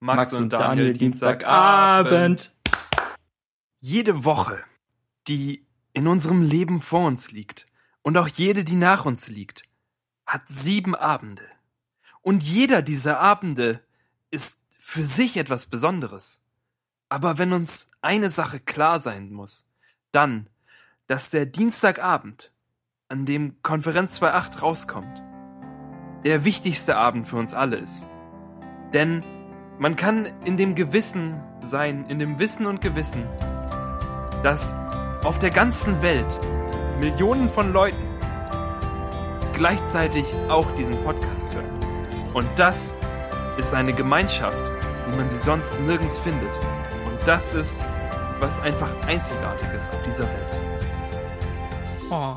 Max, Max und und Daniel, Daniel Dienstagabend. Dienstagabend. Jede Woche, die in unserem Leben vor uns liegt und auch jede, die nach uns liegt, hat sieben Abende. Und jeder dieser Abende ist für sich etwas Besonderes. Aber wenn uns eine Sache klar sein muss, dann, dass der Dienstagabend, an dem Konferenz 2.8 rauskommt, der wichtigste Abend für uns alle ist. Denn man kann in dem Gewissen sein, in dem Wissen und Gewissen, dass auf der ganzen Welt Millionen von Leuten gleichzeitig auch diesen Podcast hören. Und das ist eine Gemeinschaft, wie man sie sonst nirgends findet. Und das ist was einfach Einzigartiges auf dieser Welt. Oh,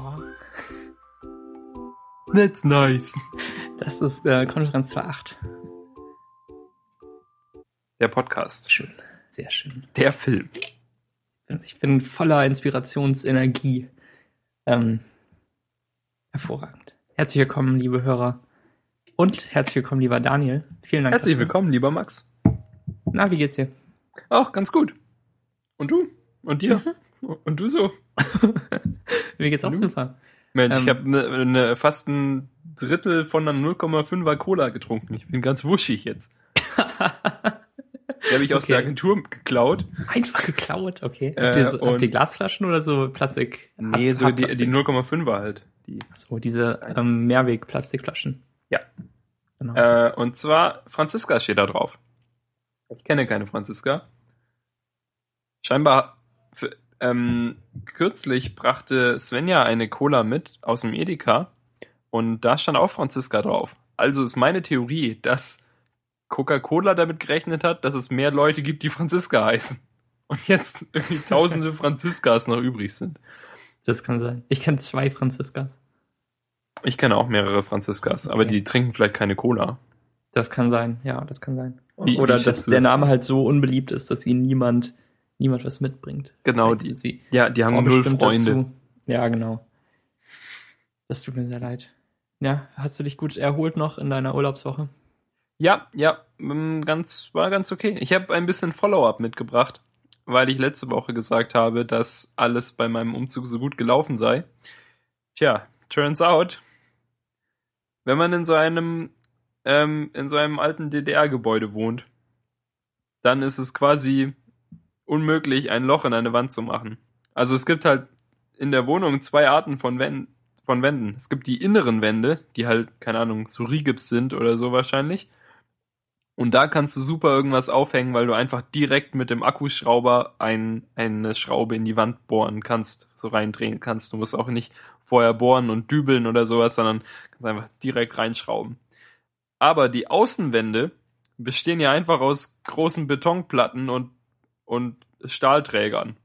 That's nice. das ist äh, Konferenz 2.8. Der Podcast. Schön, sehr schön. Der Film. Ich bin voller Inspirationsenergie. Ähm, hervorragend. Herzlich willkommen, liebe Hörer. Und herzlich willkommen, lieber Daniel. Vielen Dank. Herzlich dafür. willkommen, lieber Max. Na, wie geht's dir? Auch ganz gut. Und du? Und dir? Und du so? Mir geht's auch Du? super. Mensch, Ähm. ich habe ne, ne, fast ein Drittel von einer 0,5er Cola getrunken. Ich bin ganz wuschig jetzt. Die habe ich aus Okay. der Agentur geklaut. Einfach geklaut, okay. Äh, habt, ihr so, habt ihr Glasflaschen oder so Plastik? Nee, so die, die Hartplastik? 0,5er halt. Die. So, diese ähm, Mehrweg-Plastikflaschen. Ja. Genau. Äh, und zwar Franziska steht da drauf. Ich kenne keine Franziska. Scheinbar für, ähm, kürzlich brachte Svenja eine Cola mit aus dem Edeka und da stand auch Franziska drauf. Also ist meine Theorie, dass Coca-Cola damit gerechnet hat, dass es mehr Leute gibt, die Franziska heißen. Und jetzt irgendwie tausende Franziskas noch übrig sind. das kann sein. Ich kenne zwei Franziskas. Ich kenne auch mehrere Franziskas, aber Okay. die trinken vielleicht keine Cola. Das kann sein, ja, das kann sein. Wie- wie Oder schätzt dass der? Name halt so unbeliebt ist, dass ihnen niemand, niemand was mitbringt. Genau, die, sie ja, die haben null Freunde. dazu. Ja, genau. Das tut mir sehr leid. Ja, hast du dich gut erholt noch in deiner Urlaubswoche? Ja, ja, ganz, war ganz okay. Ich habe ein bisschen Follow-up mitgebracht, weil ich letzte Woche gesagt habe, dass alles bei meinem Umzug so gut gelaufen sei. Tja, turns out, wenn man in so einem, ähm, in so einem alten DDR-Gebäude wohnt, dann ist es quasi unmöglich, ein Loch in eine Wand zu machen. Also es gibt halt in der Wohnung zwei Arten von Wänden. Von Wänden. Es gibt die inneren Wände, die halt, keine Ahnung, so Rigips sind oder so wahrscheinlich. Und da kannst du super irgendwas aufhängen, weil du einfach direkt mit dem Akkuschrauber ein, eine Schraube in die Wand bohren kannst, so reindrehen kannst. Du musst auch nicht vorher bohren und dübeln oder sowas, sondern kannst einfach direkt reinschrauben. Aber die Außenwände bestehen ja einfach aus großen Betonplatten und, und Stahlträgern.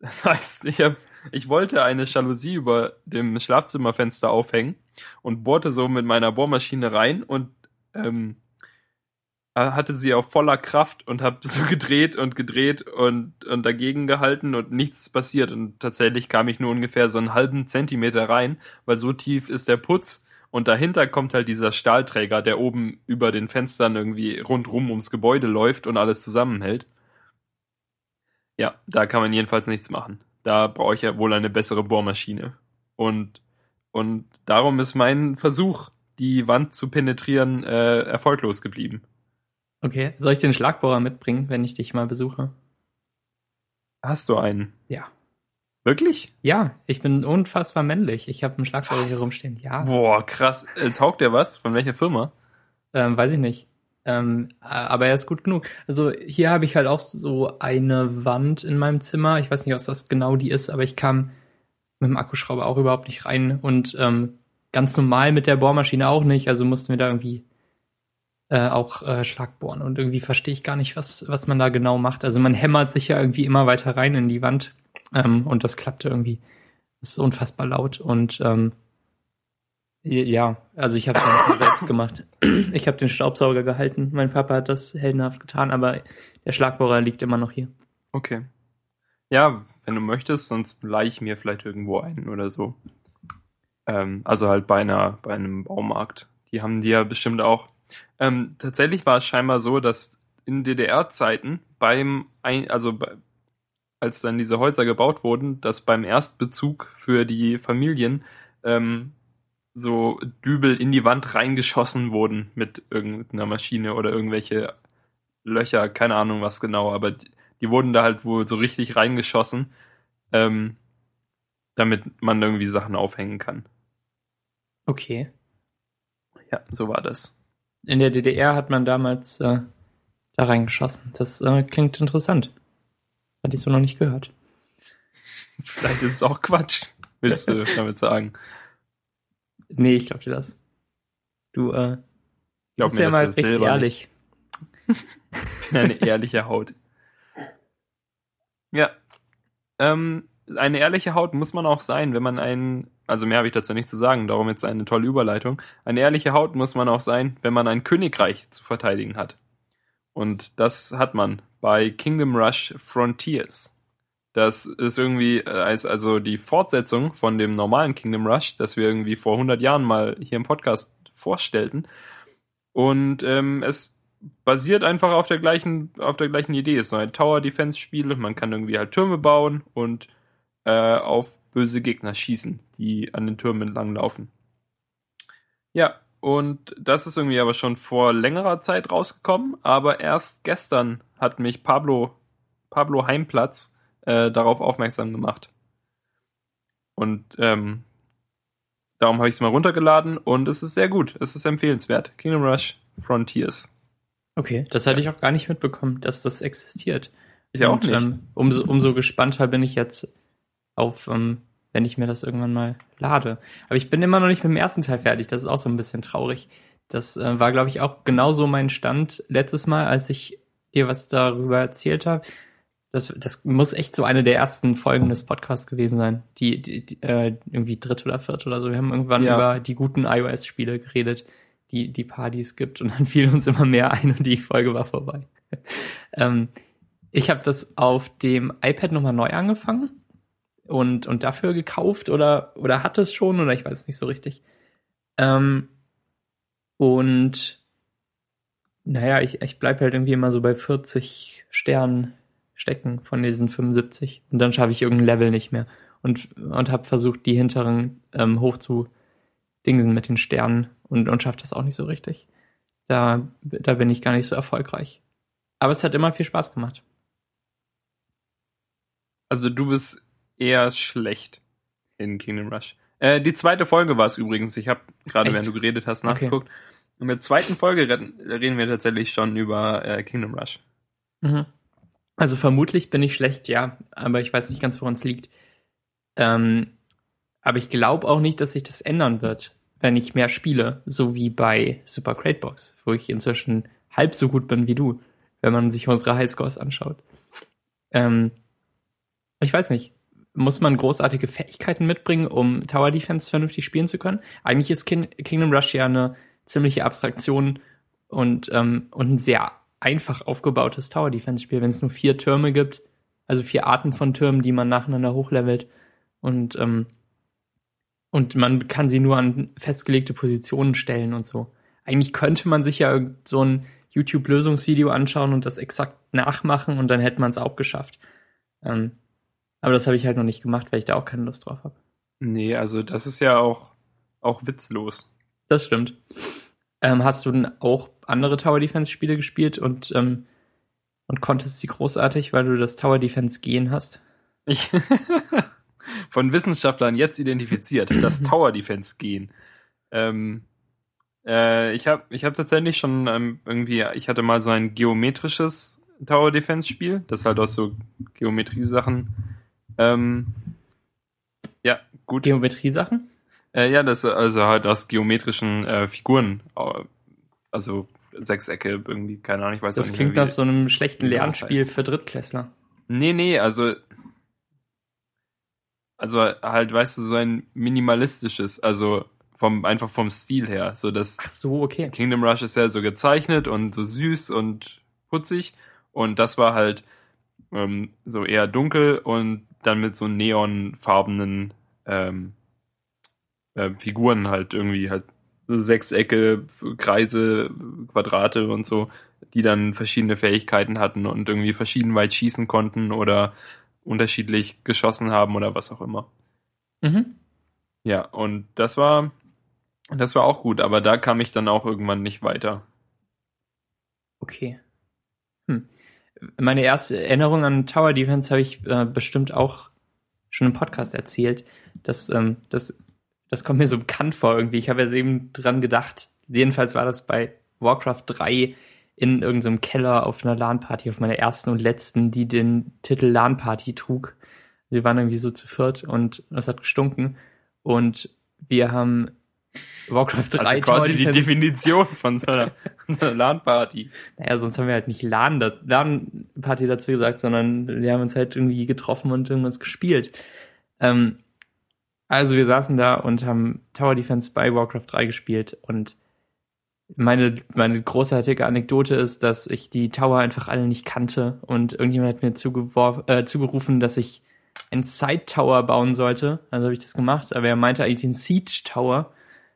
Das heißt, ich hab, ich wollte eine Jalousie über dem Schlafzimmerfenster aufhängen und bohrte so mit meiner Bohrmaschine rein und ähm, hatte sie auf voller Kraft und habe so gedreht und gedreht und, und dagegen gehalten und nichts passiert. Und tatsächlich kam ich nur ungefähr so einen halben Zentimeter rein, weil so tief ist der Putz. Und dahinter kommt halt dieser Stahlträger, der oben über den Fenstern irgendwie rundrum ums Gebäude läuft und alles zusammenhält. Ja, da kann man jedenfalls nichts machen. Da brauche ich ja wohl eine bessere Bohrmaschine. Und, und darum ist mein Versuch, die Wand zu penetrieren, äh, erfolglos geblieben. Okay. Soll ich den Schlagbohrer mitbringen, wenn ich dich mal besuche? Hast du einen? Ja. Wirklich? Ja, ich bin unfassbar männlich. Ich habe einen Schlagbohrer Was? hier rumstehen. Ja, Boah, krass. Äh, taugt der was? Von welcher Firma? ähm, weiß ich nicht. Ähm, aber er ist gut genug. Also hier habe ich halt auch so eine Wand in meinem Zimmer. Ich weiß nicht, was das genau die ist, aber ich kam mit dem Akkuschrauber auch überhaupt nicht rein und ähm, ganz normal mit der Bohrmaschine auch nicht. Also mussten wir da irgendwie äh, auch äh, Schlagbohren und irgendwie verstehe ich gar nicht, was was man da genau macht. Also man hämmert sich ja irgendwie immer weiter rein in die Wand ähm, und das klappte irgendwie. Das ist unfassbar laut und ähm, ja, also ich habe es selbst gemacht. Ich habe den Staubsauger gehalten. Mein Papa hat das heldenhaft getan, aber der Schlagbohrer liegt immer noch hier. Okay. Ja, wenn du möchtest, sonst leih ich mir vielleicht irgendwo einen oder so. Ähm, also halt bei einer, bei einem Baumarkt. Die haben die ja bestimmt auch. Ähm, tatsächlich war es scheinbar so, dass in DDR-Zeiten beim, ein, also bei, als dann diese Häuser gebaut wurden, dass beim Erstbezug für die Familien ähm, so Dübel in die Wand reingeschossen wurden mit irgendeiner Maschine oder irgendwelche Löcher, keine Ahnung was genau, aber die, die wurden da halt wohl so richtig reingeschossen, ähm, damit man irgendwie Sachen aufhängen kann. Okay. Ja, so war das. In der DDR hat man damals äh, da reingeschossen. Das äh, klingt interessant. Hatte ich so noch nicht gehört. Vielleicht ist es auch Quatsch, willst du damit sagen? Nee, ich glaub dir das. Du äh, Glaub bist ja mal recht ehrlich. Nicht. Eine ehrliche Haut. Ja. Ähm, eine ehrliche Haut muss man auch sein, wenn man ein, also mehr habe ich dazu nicht zu sagen, darum jetzt eine tolle Überleitung. Eine ehrliche Haut muss man auch sein, wenn man ein Königreich zu verteidigen hat. Und das hat man bei Kingdom Rush Frontiers. Das ist irgendwie äh, als also die Fortsetzung von dem normalen Kingdom Rush, das wir irgendwie vor 100 Jahren mal hier im Podcast vorstellten. Und ähm, es basiert einfach auf der gleichen auf der gleichen Idee. Es ist so ein Tower Defense Spiel. Man kann irgendwie halt Türme bauen und äh, auf böse Gegner schießen, die an den Türmen entlang laufen. Ja, und das ist irgendwie aber schon vor längerer Zeit rausgekommen, aber erst gestern hat mich Pablo, Pablo Heimplatz äh, darauf aufmerksam gemacht. Und ähm, darum habe ich es mal runtergeladen und es ist sehr gut. Es ist empfehlenswert. Kingdom Rush Frontiers. Okay, das hatte ich auch gar nicht mitbekommen, dass das existiert. Ich auch Und, nicht. Ähm, umso, umso gespannter bin ich jetzt auf, ähm, wenn ich mir das irgendwann mal lade. Aber ich bin immer noch nicht mit dem ersten Teil fertig. Das ist auch so ein bisschen traurig. Das äh, war, glaube ich, auch genauso mein Stand letztes Mal, als ich dir was darüber erzählt habe. Das, das muss echt so eine der ersten Folgen des Podcasts gewesen sein. Die, die, die äh, irgendwie dritte oder vierte oder so. Wir haben irgendwann Ja. über die guten iOS-Spiele geredet, die die Partys gibt. Und dann fiel uns immer mehr ein und die Folge war vorbei. ähm, ich habe das auf dem iPad nochmal neu angefangen und, und dafür gekauft oder, oder hatte es schon oder ich weiß nicht so richtig. Ähm, und naja, ich, ich bleib halt irgendwie immer so bei 40 Sternen stecken von diesen 75 und dann schaffe ich irgendein Level nicht mehr und, und habe versucht, die hinteren ähm, hoch zu dingsen mit den Sternen und, und schafft das auch nicht so richtig. Da, da bin ich gar nicht so erfolgreich. Aber es hat immer viel Spaß gemacht. Also du bist eher schlecht in Kingdom Rush. Äh, die zweite Folge war es übrigens. Ich habe gerade, während du geredet hast, Okay. nachgeguckt. In der zweiten Folge reden, reden wir tatsächlich schon über äh, Kingdom Rush. Mhm. Also vermutlich bin ich schlecht, ja, aber ich weiß nicht ganz, woran es liegt. Ähm, aber ich glaube auch nicht, dass sich das ändern wird, wenn ich mehr spiele, so wie bei Super Crate Box, wo ich inzwischen halb so gut bin wie du, wenn man sich unsere Highscores anschaut. Ähm, ich weiß nicht. Muss man großartige Fähigkeiten mitbringen, um Tower Defense vernünftig spielen zu können? Eigentlich ist Kin Kingdom Rush ja eine ziemliche Abstraktion und, ähm, und ein sehr einfach aufgebautes Tower Defense Spiel, wenn es nur vier Türme gibt, also vier Arten von Türmen, die man nacheinander hochlevelt und ähm, und man kann sie nur an festgelegte Positionen stellen und so. Eigentlich könnte man sich ja so ein YouTube-Lösungsvideo anschauen und das exakt nachmachen und dann hätte man es auch geschafft. Ähm, aber das habe ich halt noch nicht gemacht, weil ich da auch keine Lust drauf habe. Nee, also das ist ja auch, auch witzlos. Das stimmt. Ähm, hast du denn auch andere Tower Defense Spiele gespielt und, ähm, und konntest sie großartig, weil du das Tower Defense gehen hast? Ich von Wissenschaftlern jetzt identifiziert, das Tower Defense gehen. Ähm, äh, ich habe ich hab tatsächlich schon ähm, irgendwie, ich hatte mal so ein geometrisches Tower Defense Spiel, das halt aus so Geometrie-Sachen. Ähm, ja, gut. Geometrie-Sachen? Äh, ja, das also halt aus geometrischen äh, Figuren, also Sechsecke irgendwie, keine Ahnung, ich weiß Das nicht klingt mehr, nach so einem schlechten das Lernspiel für Drittklässler. Nee, nee, also also halt, weißt du, so ein minimalistisches, also vom einfach vom Stil her, so das Ach so, okay. Kingdom Rush ist ja so gezeichnet und so süß und putzig und das war halt ähm, so eher dunkel und dann mit so neonfarbenen ähm, äh, Figuren halt irgendwie halt so Sechsecke, Kreise, Quadrate und so, die dann verschiedene Fähigkeiten hatten und irgendwie verschieden weit schießen konnten oder unterschiedlich geschossen haben oder was auch immer. Mhm. Ja, und das war, das war auch gut, aber da kam ich dann auch irgendwann nicht weiter. Okay. Meine erste Erinnerung an Tower Defense habe ich äh, bestimmt auch schon im Podcast erzählt. Das, ähm, das, das kommt mir so bekannt vor irgendwie. Ich habe ja eben dran gedacht. Jedenfalls war das bei Warcraft 3 in irgendeinem Keller auf einer LAN-Party, auf meiner ersten und letzten, die den Titel LAN-Party trug. Wir waren irgendwie so zu viert und es hat gestunken. Und wir haben Warcraft 3 also quasi die Definition von so einer, so einer LAN-Party. Naja, sonst haben wir halt nicht LAN, LAN-Party dazu gesagt, sondern wir haben uns halt irgendwie getroffen und irgendwas gespielt. Ähm, also wir saßen da und haben Tower Defense bei Warcraft 3 gespielt und meine, meine großartige Anekdote ist, dass ich die Tower einfach alle nicht kannte und irgendjemand hat mir äh, zugerufen, dass ich einen Side Tower bauen sollte. Also habe ich das gemacht, aber er meinte eigentlich den Siege Tower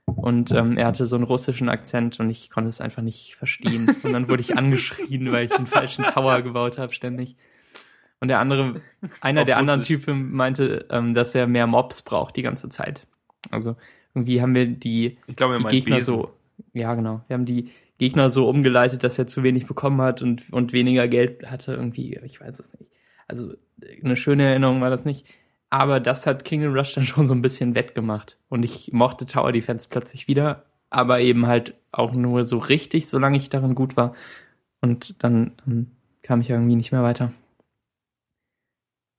und ähm, er hatte so einen russischen Akzent und ich konnte es einfach nicht verstehen. Und dann wurde ich angeschrien, weil ich den falschen Tower gebaut habe ständig. Und der andere, einer der anderen Typen meinte, ähm, dass er mehr Mobs braucht die ganze Zeit. Also irgendwie haben wir die, ich glaube, die Gegner Wesen. so, ja genau, wir haben die Gegner so umgeleitet, dass er zu wenig bekommen hat und, und weniger Geld hatte irgendwie, ich weiß es nicht. Also eine schöne Erinnerung war das nicht. Aber das hat Kingdom Rush dann schon so ein bisschen wettgemacht. Und ich mochte Tower Defense plötzlich wieder, aber eben halt auch nur so richtig, solange ich darin gut war. Und dann ähm, kam ich irgendwie nicht mehr weiter.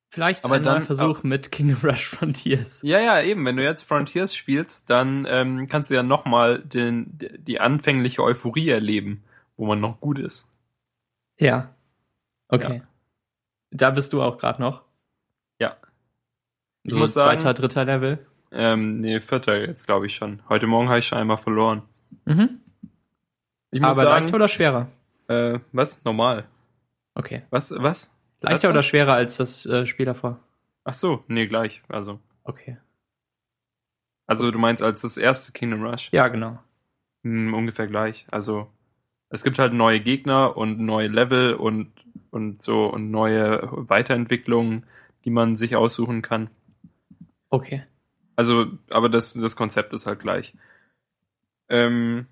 Vielleicht Aber dann- neuer Versuch mit Kingdom Rush Frontiers. Ja, ja, eben. Wenn du jetzt Frontiers spielst, dann ähm, kannst du ja nochmal die anfängliche Euphorie erleben, wo man noch gut ist. Ja. Okay. Da bist du auch gerade noch. Ich so muss sagen- zweiter, dritter Level. Ähm, nee, vierter jetzt, glaube ich schon. Heute Morgen habe ich schon einmal verloren. Mhm. Ich Aber muss sagen, leichter oder schwerer? äh, was? Normal. Okay. Was? Was? Leichter Was, oder was? schwerer als das äh, Spiel davor? Ach so, nee, gleich. Also, Okay. also du meinst als das erste Kingdom Rush? Ja, genau. Hm, ungefähr gleich. Also es gibt halt neue Gegner und neue Level und und so und neue Weiterentwicklungen, die man sich aussuchen kann. Okay. Also, aber das das Konzept ist halt gleich. Ähm,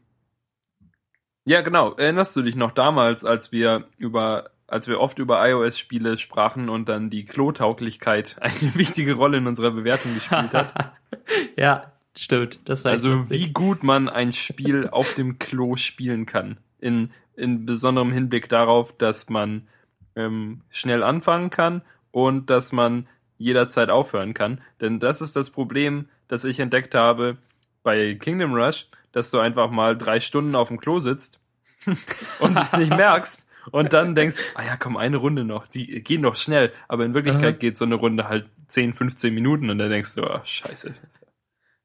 ja, genau. Erinnerst du dich noch damals, als wir über als wir oft über iOS-Spiele sprachen und dann die Klotauglichkeit eine wichtige Rolle in unserer Bewertung gespielt hat? ja, stimmt. Das war Also wie gut man ein Spiel auf dem Klo spielen kann. In, in besonderem Hinblick darauf, dass man ähm, schnell anfangen kann und dass man jederzeit aufhören kann. Denn das ist das Problem, das ich entdeckt habe bei Kingdom Rush, dass du einfach mal drei Stunden auf dem Klo sitzt und es nicht merkst und dann denkst, ah ja, komm, eine Runde noch, die gehen doch schnell. Aber in Wirklichkeit geht so eine Runde halt 10, 15 Minuten und dann denkst du, ach, scheiße.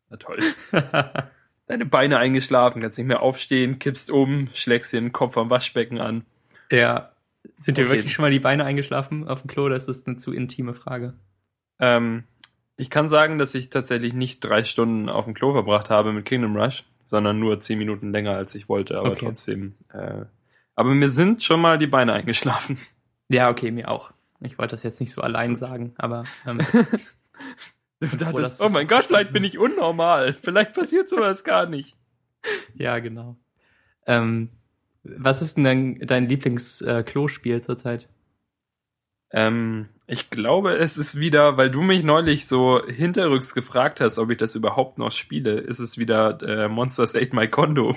Na toll deine Beine eingeschlafen, kannst nicht mehr aufstehen, kippst um, schlägst dir den Kopf am Waschbecken an. ja. Sind dir Okay. wirklich schon mal die Beine eingeschlafen auf dem Klo? Das ist eine zu intime Frage. Ähm, ich kann sagen, dass ich tatsächlich nicht drei Stunden auf dem Klo verbracht habe mit Kingdom Rush, sondern nur zehn Minuten länger, als ich wollte, aber Okay. trotzdem. Äh, aber mir sind schon mal die Beine eingeschlafen. Ja, okay, mir auch. Ich wollte das jetzt nicht so allein sagen, aber ähm, Du dachtest, oh mein Gott, vielleicht bin ich unnormal. Vielleicht passiert sowas gar nicht. ja, genau. Ähm, was ist denn dein, dein Lieblings-Klospiel zurzeit? Ähm, ich glaube, es ist wieder, weil du mich neulich so hinterrücks gefragt hast, ob ich das überhaupt noch spiele, ist es wieder äh, Monsters Ate My Condo.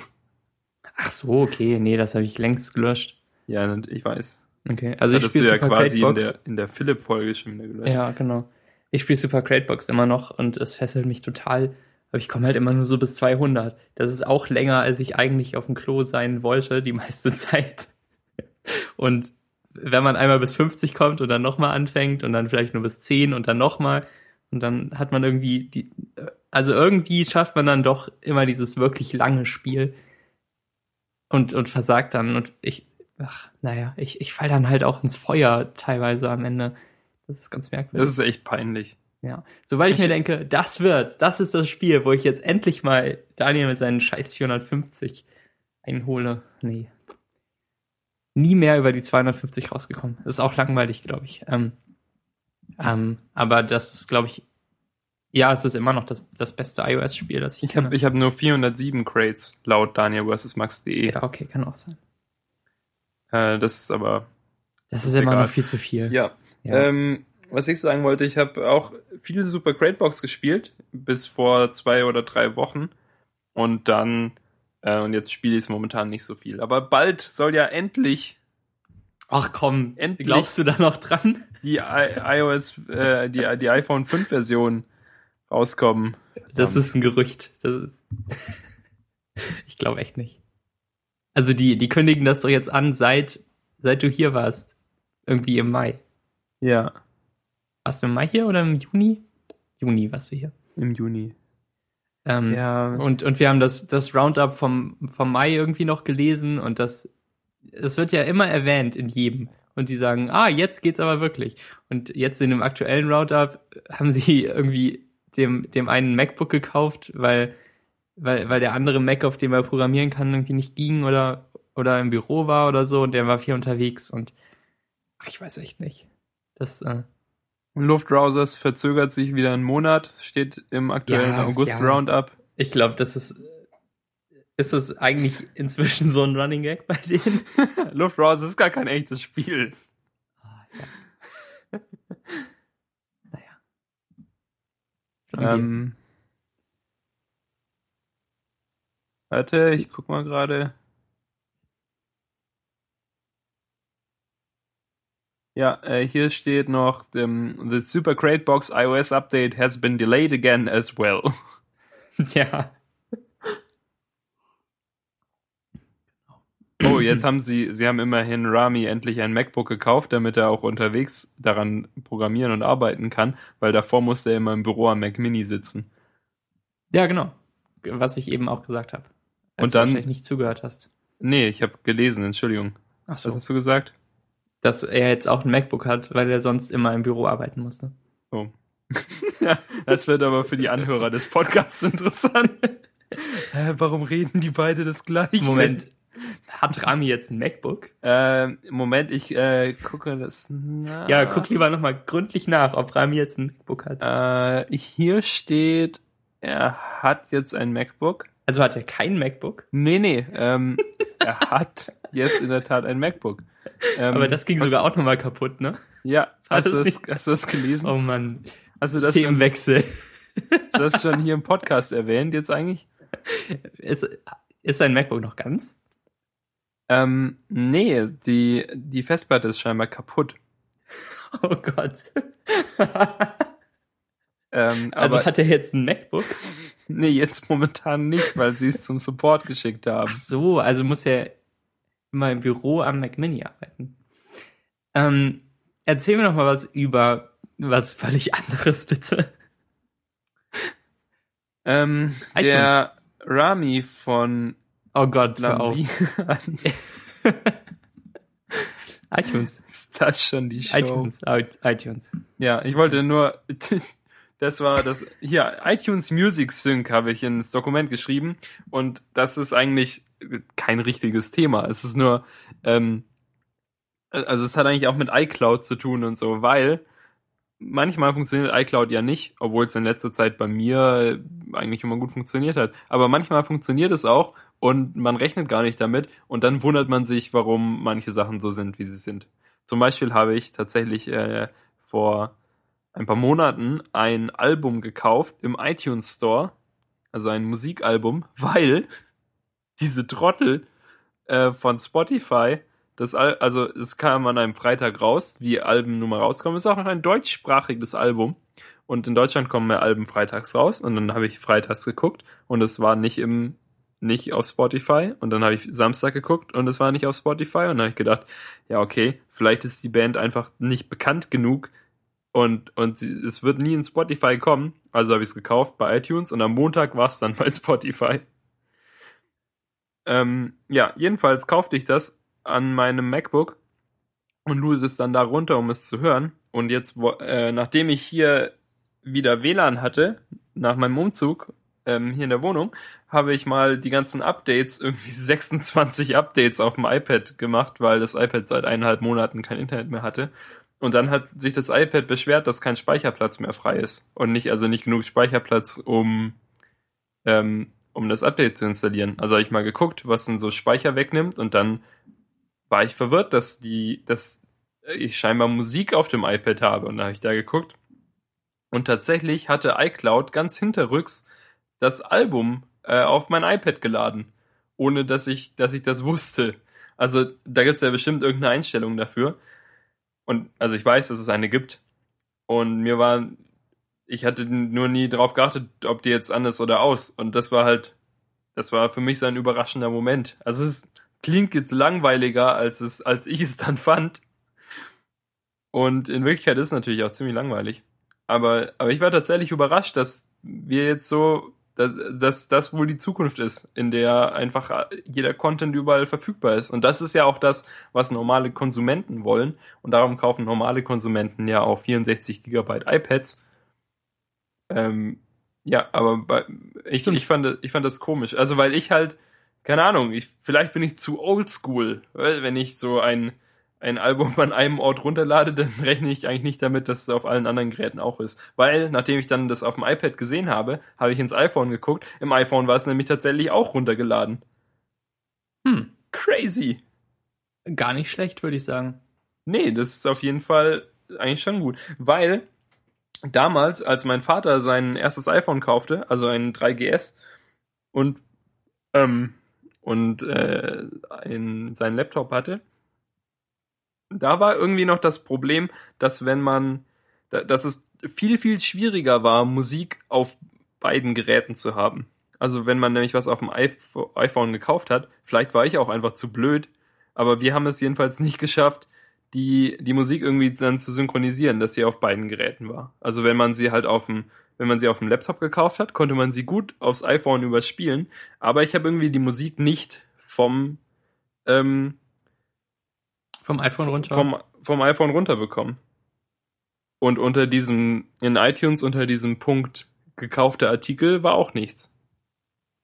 Ach so, okay, nee, das habe ich längst gelöscht. Ja, ich weiß. Okay, also ich spiele ja Super quasi in Cratebox. der, in der Philipp-Folge schon wieder gelöscht. Ja, genau. Ich spiele Super Cratebox immer noch und es fesselt mich total. Aber ich komme halt immer nur so bis 200. Das ist auch länger, als ich eigentlich auf dem Klo sein wollte, die meiste Zeit. Und wenn man einmal bis 50 kommt und dann nochmal anfängt und dann vielleicht nur bis 10 und dann nochmal und dann hat man irgendwie die, also irgendwie schafft man dann doch immer dieses wirklich lange Spiel und, und versagt dann und ich, ach, naja, ich, ich fall dann halt auch ins Feuer teilweise am Ende. Das ist ganz merkwürdig. Das ist echt peinlich. Ja. Sobald ich, Ich- mir denke, das wird's, das ist das Spiel, wo ich jetzt endlich mal Daniel mit seinen scheiß 450 einhole. Nee. Nie mehr über die 250 rausgekommen. Das ist auch langweilig, glaube ich. Ähm, ähm, aber das ist, glaube ich, ja, es ist immer noch das, das beste iOS-Spiel, das ich, Ich habe kenne. ich hab nur 407 Crates laut Daniel vs. Max.de. Ja, okay, kann auch sein. Äh, das ist aber. Das ist ist immer noch viel zu viel. Ja. Ja. Ähm, was ich sagen wollte, ich habe auch viele Super Crate Box gespielt, bis vor zwei oder drei Wochen. Und dann, äh, und jetzt spiele ich es momentan nicht so viel. Aber bald soll ja endlich Ach komm, Endlich. glaubst du da noch dran? die I iOS, äh, die, die iPhone 5 Version rauskommen. Das Ähm, ist ein Gerücht. Das ist ich glaube echt nicht. Also die, die kündigen das doch jetzt an, seit, seit du hier warst. Irgendwie im Mai. Ja, Warst du im Mai hier oder im Juni? Juni warst du hier. im Juni. Ähm, Ja, und, und wir haben das, das Roundup vom, vom Mai irgendwie noch gelesen und das, es wird ja immer erwähnt in jedem. Und die sagen, ah, jetzt geht's aber wirklich. Und jetzt in dem aktuellen Roundup haben sie irgendwie dem, dem einen MacBook gekauft, weil, weil, weil der andere Mac, auf dem er programmieren kann, irgendwie nicht ging oder, oder im Büro war oder so und der war viel unterwegs und ach, ich weiß echt nicht. Das, äh, Luftbrowsers verzögert sich wieder einen Monat, steht im aktuellen Ja, August ja. Roundup. Ich glaube, das ist. Ist es eigentlich inzwischen so ein Running Gag bei denen? Luftbrowser ist gar kein echtes Spiel. Ah, ja. naja. Ähm, warte, ich guck mal gerade. Ja, äh, hier steht noch, the Super Crate Box iOS Update has been delayed again as well. Tja. Oh, jetzt haben sie, sie haben immerhin Rami endlich ein MacBook gekauft, damit er auch unterwegs daran programmieren und arbeiten kann, weil davor musste er immer im Büro am Mac Mini sitzen. Ja, genau. Was ich eben auch gesagt habe. Und dann- du wahrscheinlich nicht zugehört hast. Nee, ich habe gelesen, Entschuldigung. Ach Was so. hast du gesagt? Dass er jetzt auch ein MacBook hat, weil er sonst immer im Büro arbeiten musste. Oh. Das wird aber für die Anhörer des Podcasts interessant. Hä, warum reden die beide das gleiche? Moment. Hat Rami jetzt ein MacBook? Ähm, Moment, ich äh, gucke das nach. Ja, guck lieber nochmal gründlich nach, ob Rami jetzt ein MacBook hat. Äh, hier steht, er hat jetzt ein MacBook. Also hat er kein MacBook? Nee, nee, ähm, er hat jetzt in der Tat ein MacBook. Ähm, Aber das ging was- sogar auch nochmal kaputt, ne? Ja, hast du, das hast du das gelesen? Oh Mann. Hast du das schon, Themenwechsel. hast du das schon hier im Podcast erwähnt jetzt eigentlich? Ist, ist sein MacBook noch ganz? Ähm, nee, die, die Festplatte ist scheinbar kaputt. Oh Gott. Ähm, Also aber hat er jetzt ein MacBook? nee, jetzt momentan nicht, weil sie es zum Support geschickt haben. Ach so, also muss er immer im Büro am Mac Mini arbeiten. Ähm, erzähl mir noch mal was über was völlig anderes, bitte. Ähm, der Rami von Oh Gott, hör auf. ITunes. ist das schon die Show? iTunes. ITunes. Ja, ich wollte nur, das war das, hier, iTunes Music Sync habe ich ins Dokument geschrieben und das ist eigentlich kein richtiges Thema. Es ist nur, ähm, also es hat eigentlich auch mit iCloud zu tun und so, weil manchmal funktioniert iCloud ja nicht, obwohl es in letzter Zeit bei mir eigentlich immer gut funktioniert hat. Aber manchmal funktioniert es auch und man rechnet gar nicht damit und dann wundert man sich, warum manche Sachen so sind, wie sie sind. Zum Beispiel habe ich tatsächlich äh, vor ein paar Monaten ein Album gekauft im iTunes Store, also ein Musikalbum, weil diese Trottel äh, von Spotify, das Al also es kam an einem Freitag raus, wie Alben nun mal rauskommen, ist auch noch ein deutschsprachiges Album. Und in Deutschland kommen mehr Alben freitags raus. Und dann habe ich freitags geguckt. Und es war nicht im nicht auf Spotify. Und dann habe ich Samstag geguckt. Und es war nicht auf Spotify. Und dann habe ich gedacht, ja okay, vielleicht ist die Band einfach nicht bekannt genug. Und und sie, es wird nie in Spotify kommen, also habe ich es gekauft bei iTunes. Und am Montag war es dann bei Spotify. Ähm, ja, jedenfalls kaufte ich das an meinem MacBook und lud es dann da runter, um es zu hören. Und jetzt, äh, nachdem ich hier wieder WLAN hatte, nach meinem Umzug ähm, hier in der Wohnung, habe ich mal die ganzen Updates, irgendwie 26 Updates auf dem iPad gemacht, weil das iPad seit eineinhalb Monaten kein Internet mehr hatte. Und dann hat sich das iPad beschwert, dass kein Speicherplatz mehr frei ist. Und nicht, also nicht genug Speicherplatz, um, ähm, um das Update zu installieren. Also habe ich mal geguckt, was denn so Speicher wegnimmt und dann war ich verwirrt, dass die, dass ich scheinbar Musik auf dem iPad habe. Und da habe ich da geguckt. Und tatsächlich hatte iCloud ganz hinterrücks das Album äh, auf mein iPad geladen, ohne dass ich, dass ich das wusste. Also da gibt es ja bestimmt irgendeine Einstellung dafür. Und also ich weiß, dass es eine gibt. Und mir war, ich hatte nur nie drauf geachtet, ob die jetzt an ist oder aus. Und das war halt, das war für mich so ein überraschender Moment. Also es klingt jetzt langweiliger, als es, als ich es dann fand. Und in Wirklichkeit ist es natürlich auch ziemlich langweilig. Aber, aber ich war tatsächlich überrascht, dass wir jetzt so dass, dass das wohl die Zukunft ist, in der einfach jeder Content überall verfügbar ist. Und das ist ja auch das, was normale Konsumenten wollen. Und darum kaufen normale Konsumenten ja auch 64 Gigabyte iPads. Ähm, ja, aber bei, ich, ich, fand, ich fand das komisch. Also, weil ich halt, keine Ahnung, ich, vielleicht bin ich zu oldschool, wenn ich so ein ein Album an einem Ort runterlade, dann rechne ich eigentlich nicht damit, dass es auf allen anderen Geräten auch ist. Weil, nachdem ich dann das auf dem iPad gesehen habe, habe ich ins iPhone geguckt. Im iPhone war es nämlich tatsächlich auch runtergeladen. Hm, crazy. Gar nicht schlecht, würde ich sagen. Nee, das ist auf jeden Fall eigentlich schon gut. Weil damals, als mein Vater sein erstes iPhone kaufte, also ein 3GS, und, ähm, und äh, ein, seinen Laptop hatte, da war irgendwie noch das Problem, dass wenn man, dass es viel, viel schwieriger war, Musik auf beiden Geräten zu haben. Also wenn man nämlich was auf dem iPhone gekauft hat, vielleicht war ich auch einfach zu blöd, aber wir haben es jedenfalls nicht geschafft, die, die Musik irgendwie dann zu synchronisieren, dass sie auf beiden Geräten war. Also wenn man sie halt auf dem, wenn man sie auf dem Laptop gekauft hat, konnte man sie gut aufs iPhone überspielen, aber ich habe irgendwie die Musik nicht vom ähm, vom iPhone runter? Vom, vom iPhone runterbekommen. Und unter diesem, in iTunes unter diesem Punkt gekaufte Artikel war auch nichts.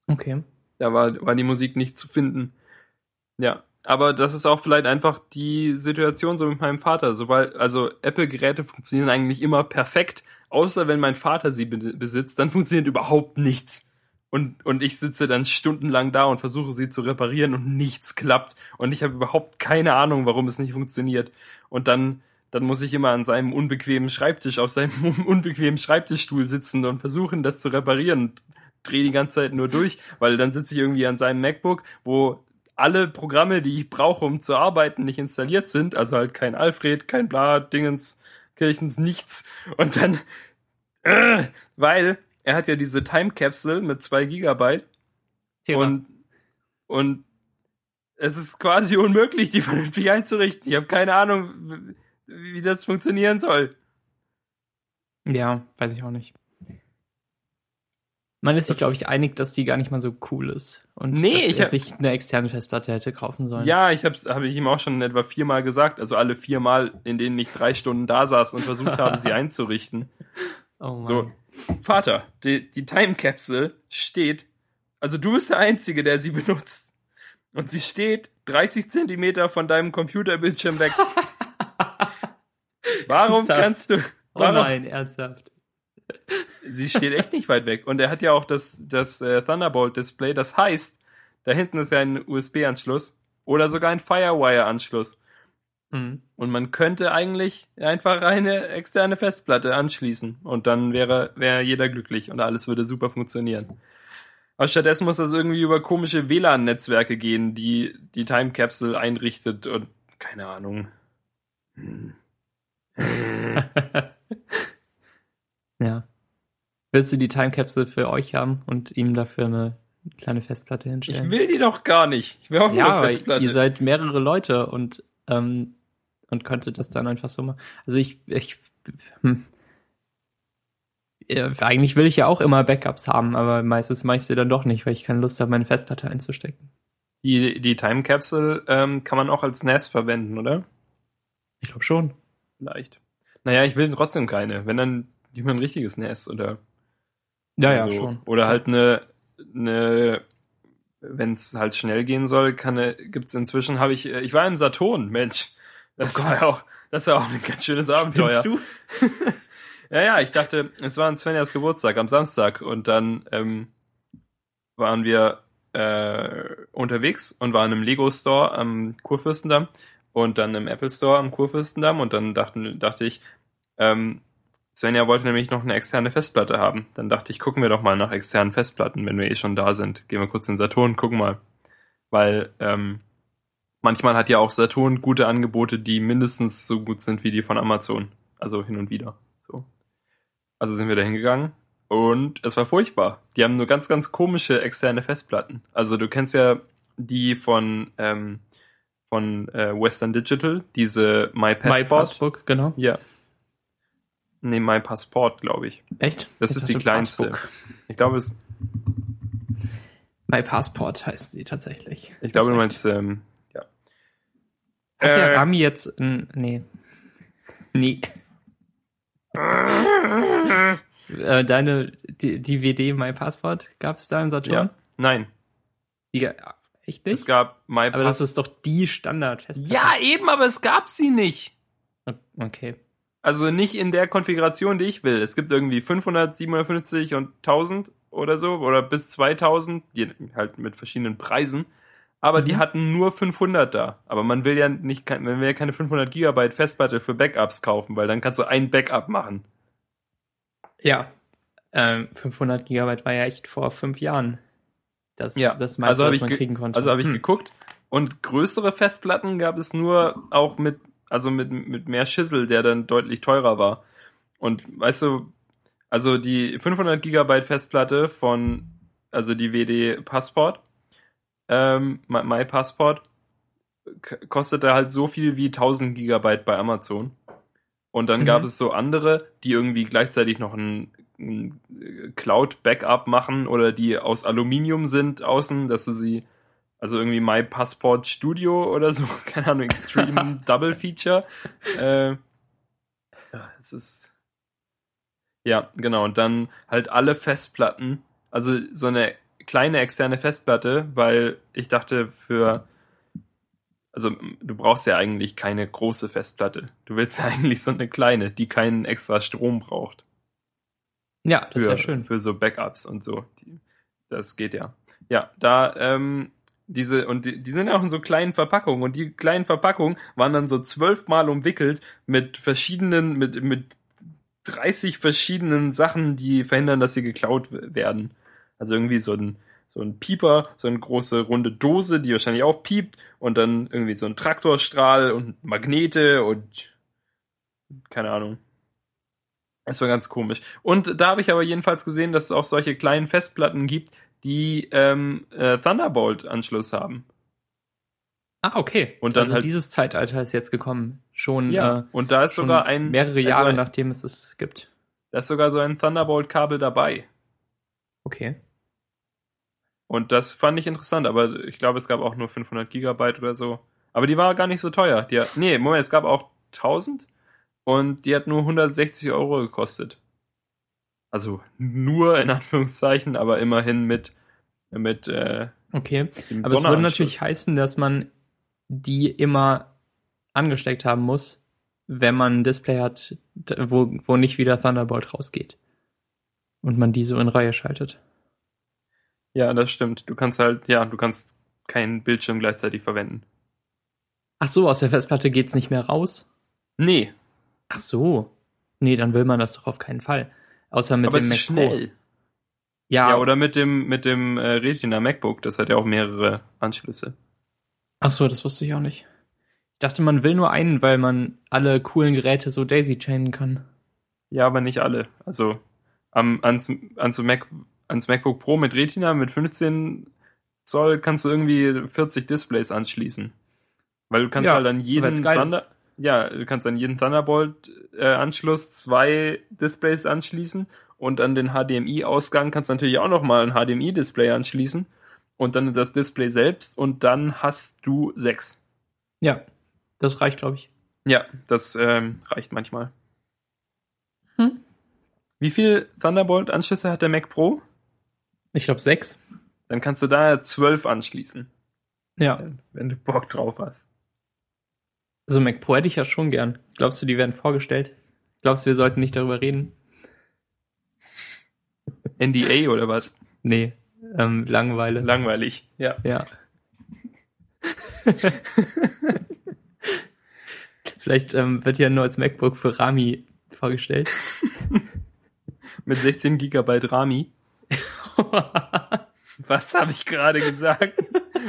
Okay. Da war, war die Musik nicht zu finden. Ja. Aber das ist auch vielleicht einfach die Situation so mit meinem Vater. Sobald, also Apple-Geräte funktionieren eigentlich immer perfekt, außer wenn mein Vater sie besitzt, dann funktioniert überhaupt nichts und, und ich sitze dann stundenlang da und versuche sie zu reparieren und nichts klappt. Und ich habe überhaupt keine Ahnung, warum es nicht funktioniert. Und dann, dann muss ich immer an seinem unbequemen Schreibtisch, auf seinem unbequemen Schreibtischstuhl sitzen und versuchen, das zu reparieren. Drehe die ganze Zeit nur durch, weil dann sitze ich irgendwie an seinem MacBook, wo alle Programme, die ich brauche, um zu arbeiten, nicht installiert sind. Also halt kein Alfred, kein Bla, Dingens, Kirchens, nichts. Und dann, äh, weil er hat ja diese Time Capsule mit zwei Gigabyte. Thema. Und, und es ist quasi unmöglich, die vernünftig einzurichten. Ich habe keine Ahnung, wie das funktionieren soll. Ja, weiß ich auch nicht. Man ist sich, glaube ich, einig, dass die gar nicht mal so cool ist. Und nee, dass ich er sich eine externe Festplatte hätte kaufen sollen. Ja, ich habe hab ich ihm auch schon etwa viermal gesagt. Also alle viermal, in denen ich drei Stunden da saß und versucht habe, sie einzurichten. Oh Mann. So, Vater, die, die Time Capsule steht, also du bist der Einzige, der sie benutzt. Und sie steht 30 Zentimeter von deinem Computerbildschirm weg. warum ernsthaft? kannst du. Oh warum? Oh nein, ernsthaft. Sie steht echt nicht weit weg. Und er hat ja auch das, das äh, Thunderbolt-Display. Das heißt, da hinten ist ja ein USB-Anschluss oder sogar ein Firewire-Anschluss. Mhm. Und man könnte eigentlich einfach eine externe Festplatte anschließen und dann wäre, wäre jeder glücklich und alles würde super funktionieren. Aber stattdessen muss das irgendwie über komische WLAN-Netzwerke gehen, die die Time Capsule einrichtet und keine Ahnung. Hm. ja. Willst du die Time Capsule für euch haben und ihm dafür eine kleine Festplatte hinstellen? Ich will die doch gar nicht. Ich will auch ja, eine Festplatte. Ihr seid mehrere Leute und ähm, und könnte das dann einfach so machen. Also ich, ich hm. ja, eigentlich will ich ja auch immer Backups haben, aber meistens mache ich sie dann doch nicht, weil ich keine Lust habe, meine Festplatte einzustecken. Die, die Time Capsule ähm, kann man auch als NAS verwenden, oder? Ich glaube schon. Vielleicht. Naja, ich will trotzdem keine. Wenn dann Nicht mal ein richtiges NES oder Ja, ja, also, schon. Oder halt eine, eine wenn es halt schnell gehen soll, kann gibt's inzwischen, habe ich, äh, ich war im Saturn, Mensch. Das Oh war ja auch, das war auch ein ganz schönes Abenteuer. du? Ja, ja, ich dachte, es war ein Svenjas Geburtstag am Samstag und dann ähm, waren wir äh, unterwegs und waren im Lego Store am Kurfürstendamm und dann im Apple Store am Kurfürstendamm und dann dachten, dachte ich, ähm, Svenja wollte nämlich noch eine externe Festplatte haben. Dann dachte ich, gucken wir doch mal nach externen Festplatten, wenn wir eh schon da sind. Gehen wir kurz in Saturn, gucken mal. Weil ähm, manchmal hat ja auch Saturn gute Angebote, die mindestens so gut sind wie die von Amazon. Also hin und wieder. So. Also sind wir da hingegangen und es war furchtbar. Die haben nur ganz, ganz komische externe Festplatten. Also du kennst ja die von, ähm, von äh, Western Digital, diese My My Passport. Passbook, genau. Ja. Nee, My Passport, glaube ich. Echt? Das Ich ist die kleinste. Passbook. Ich glaube, es, My Passport heißt sie tatsächlich. ich glaube, du meinst, ähm, ja. Hat der Äh. Rami jetzt ein. Nee. Nee. äh, deine die, DVD My Passport gab es da im Saturn? Ja. Nein. Die, echt nicht? Es gab My Aber das ist doch die Standardfestplatte. Ja, eben, aber es gab sie nicht. Okay. Also nicht in der Konfiguration, die ich will. Es gibt irgendwie 500, 750 und 1000 oder so oder bis 2000, die halt mit verschiedenen Preisen. Aber die Mhm. hatten nur 500 da. Aber man will ja nicht, man will ja keine 500 Gigabyte Festplatte für Backups kaufen, weil dann kannst du ein Backup machen. Ja. Ähm, 500 Gigabyte war ja echt vor fünf Jahren. Das, Ja, das meiste, also was man ge- kriegen konnte. Also habe ich Hm. geguckt und größere Festplatten gab es nur auch mit, also mit, mit mehr Schissel, der dann deutlich teurer war. Und weißt du, also die 500 Gigabyte Festplatte von, also die WD Passport, ähm, My, Passport, kostete halt so viel wie 1000 Gigabyte bei Amazon. Und dann Mhm. gab es so andere, die irgendwie gleichzeitig noch ein, ein Cloud-Backup machen oder die aus Aluminium sind außen, dass du sie, also irgendwie My Passport Studio oder so, keine Ahnung, Extreme Double Feature. Äh, ja, es ist. Ja, genau. Und dann halt alle Festplatten, also so eine kleine externe Festplatte, weil ich dachte für, also du brauchst ja eigentlich keine große Festplatte. Du willst ja eigentlich so eine kleine, die keinen extra Strom braucht ja, das für, wäre schön. für so Backups und so. Das geht ja. Ja, da, ähm, diese, und die, die sind ja auch in so kleinen Verpackungen und die kleinen Verpackungen waren dann so zwölfmal umwickelt mit verschiedenen, mit, mit 30 verschiedenen Sachen, die verhindern, dass sie geklaut werden. Also irgendwie so ein, so ein Pieper, so eine große runde Dose, die wahrscheinlich auch piept und dann irgendwie so ein Traktorstrahl und Magnete und keine Ahnung. Es war ganz komisch. Und da habe ich aber jedenfalls gesehen, dass es auch solche kleinen Festplatten gibt, die ähm, äh, Thunderbolt-Anschluss haben. Ah, okay. Und dann also halt- dieses Zeitalter ist jetzt gekommen. Schon, Ja. äh, und da ist sogar ein mehrere Jahre also, nachdem es es gibt. da ist sogar so ein Thunderbolt-Kabel dabei. Okay. Und das fand ich interessant, aber ich glaube, es gab auch nur 500 Gigabyte oder so. Aber die war gar nicht so teuer. Die hat, nee, Moment, es gab auch 1000 und die hat nur 160 Euro gekostet. Also nur in Anführungszeichen, aber immerhin mit, mit äh, Okay. Aber es würde natürlich heißen, dass man die immer angesteckt haben muss, wenn man ein Display hat, wo, wo nicht wieder Thunderbolt rausgeht. Und man die so in Reihe schaltet. Ja, das stimmt. Du kannst halt, ja, du kannst keinen Bildschirm gleichzeitig verwenden. Ach so, aus der Festplatte geht's nicht mehr raus? Nee, Ach so. Nee, dann will man das doch auf keinen Fall. Außer mit aber dem Mac schnell. Pro. Ja, Ja, oder mit dem, mit dem äh, Retina MacBook, das hat ja auch mehrere Anschlüsse. Ach so, das wusste ich auch nicht. Ich dachte, man will nur einen, weil man alle coolen Geräte so daisy-chainen kann. Ja, aber nicht alle. Also am, ans, ans, Mac, ans MacBook Pro mit Retina mit 15 Zoll kannst du irgendwie 40 Displays anschließen. Weil du kannst Ja, halt an jeden Thunder. Ja, du kannst an jeden Thunderbolt-Anschluss zwei Displays anschließen und an den HDMI-Ausgang kannst du natürlich auch nochmal ein HDMI-Display anschließen und dann das Display selbst und dann hast du sechs. Ja, das reicht, glaube ich. Ja, das ähm, reicht manchmal. Hm. Wie viel Thunderbolt-Anschlüsse hat der Mac Pro? Ich glaube sechs. Dann kannst du da zwölf anschließen, Ja. wenn- wenn du Bock drauf hast. Also Mac Pro hätte ich ja schon gern. Glaubst du, die werden vorgestellt? Glaubst du, wir sollten nicht darüber reden? NDA oder was? Nee. Ähm, Langeweile. Langweilig. Ja. Ja. Vielleicht ähm, wird ja ein neues MacBook für Rami vorgestellt. Mit 16 Gigabyte Rami. Was habe ich gerade gesagt?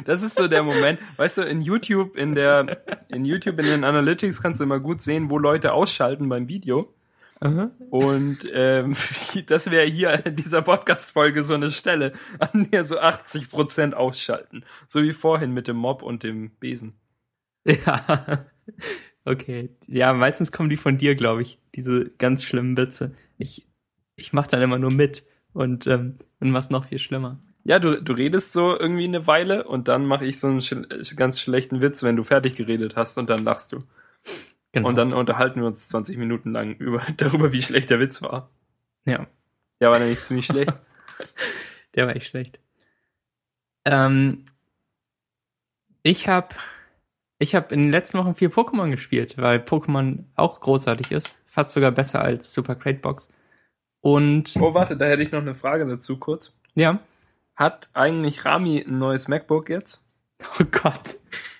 Das ist so der Moment, weißt du, in YouTube, in der, in YouTube, in den Analytics kannst du immer gut sehen, wo Leute ausschalten beim Video. Aha. Und ähm, das wäre hier in dieser Podcast-Folge so eine Stelle, an der so 80% ausschalten. So wie vorhin mit dem Mob und dem Besen. Ja. Okay. Ja, meistens kommen die von dir, glaube ich. Diese ganz schlimmen Witze. Ich, ich mach dann immer nur mit und, ähm, und mach's noch viel schlimmer. Ja, du, du redest so irgendwie eine Weile und dann mache ich so einen schl ganz schlechten Witz, wenn du fertig geredet hast und dann lachst du. Genau. Und dann unterhalten wir uns 20 Minuten lang über, darüber, wie schlecht der Witz war. ja. Ja, war nämlich ziemlich schlecht. Der war echt schlecht. Ähm, ich habe ich hab in den letzten Wochen viel Pokémon gespielt, weil Pokémon auch großartig ist. Fast sogar besser als Super Crate Box. Und Oh, warte, da hätte ich noch eine Frage dazu kurz. ja. Hat eigentlich Rami ein neues MacBook jetzt? Oh Gott.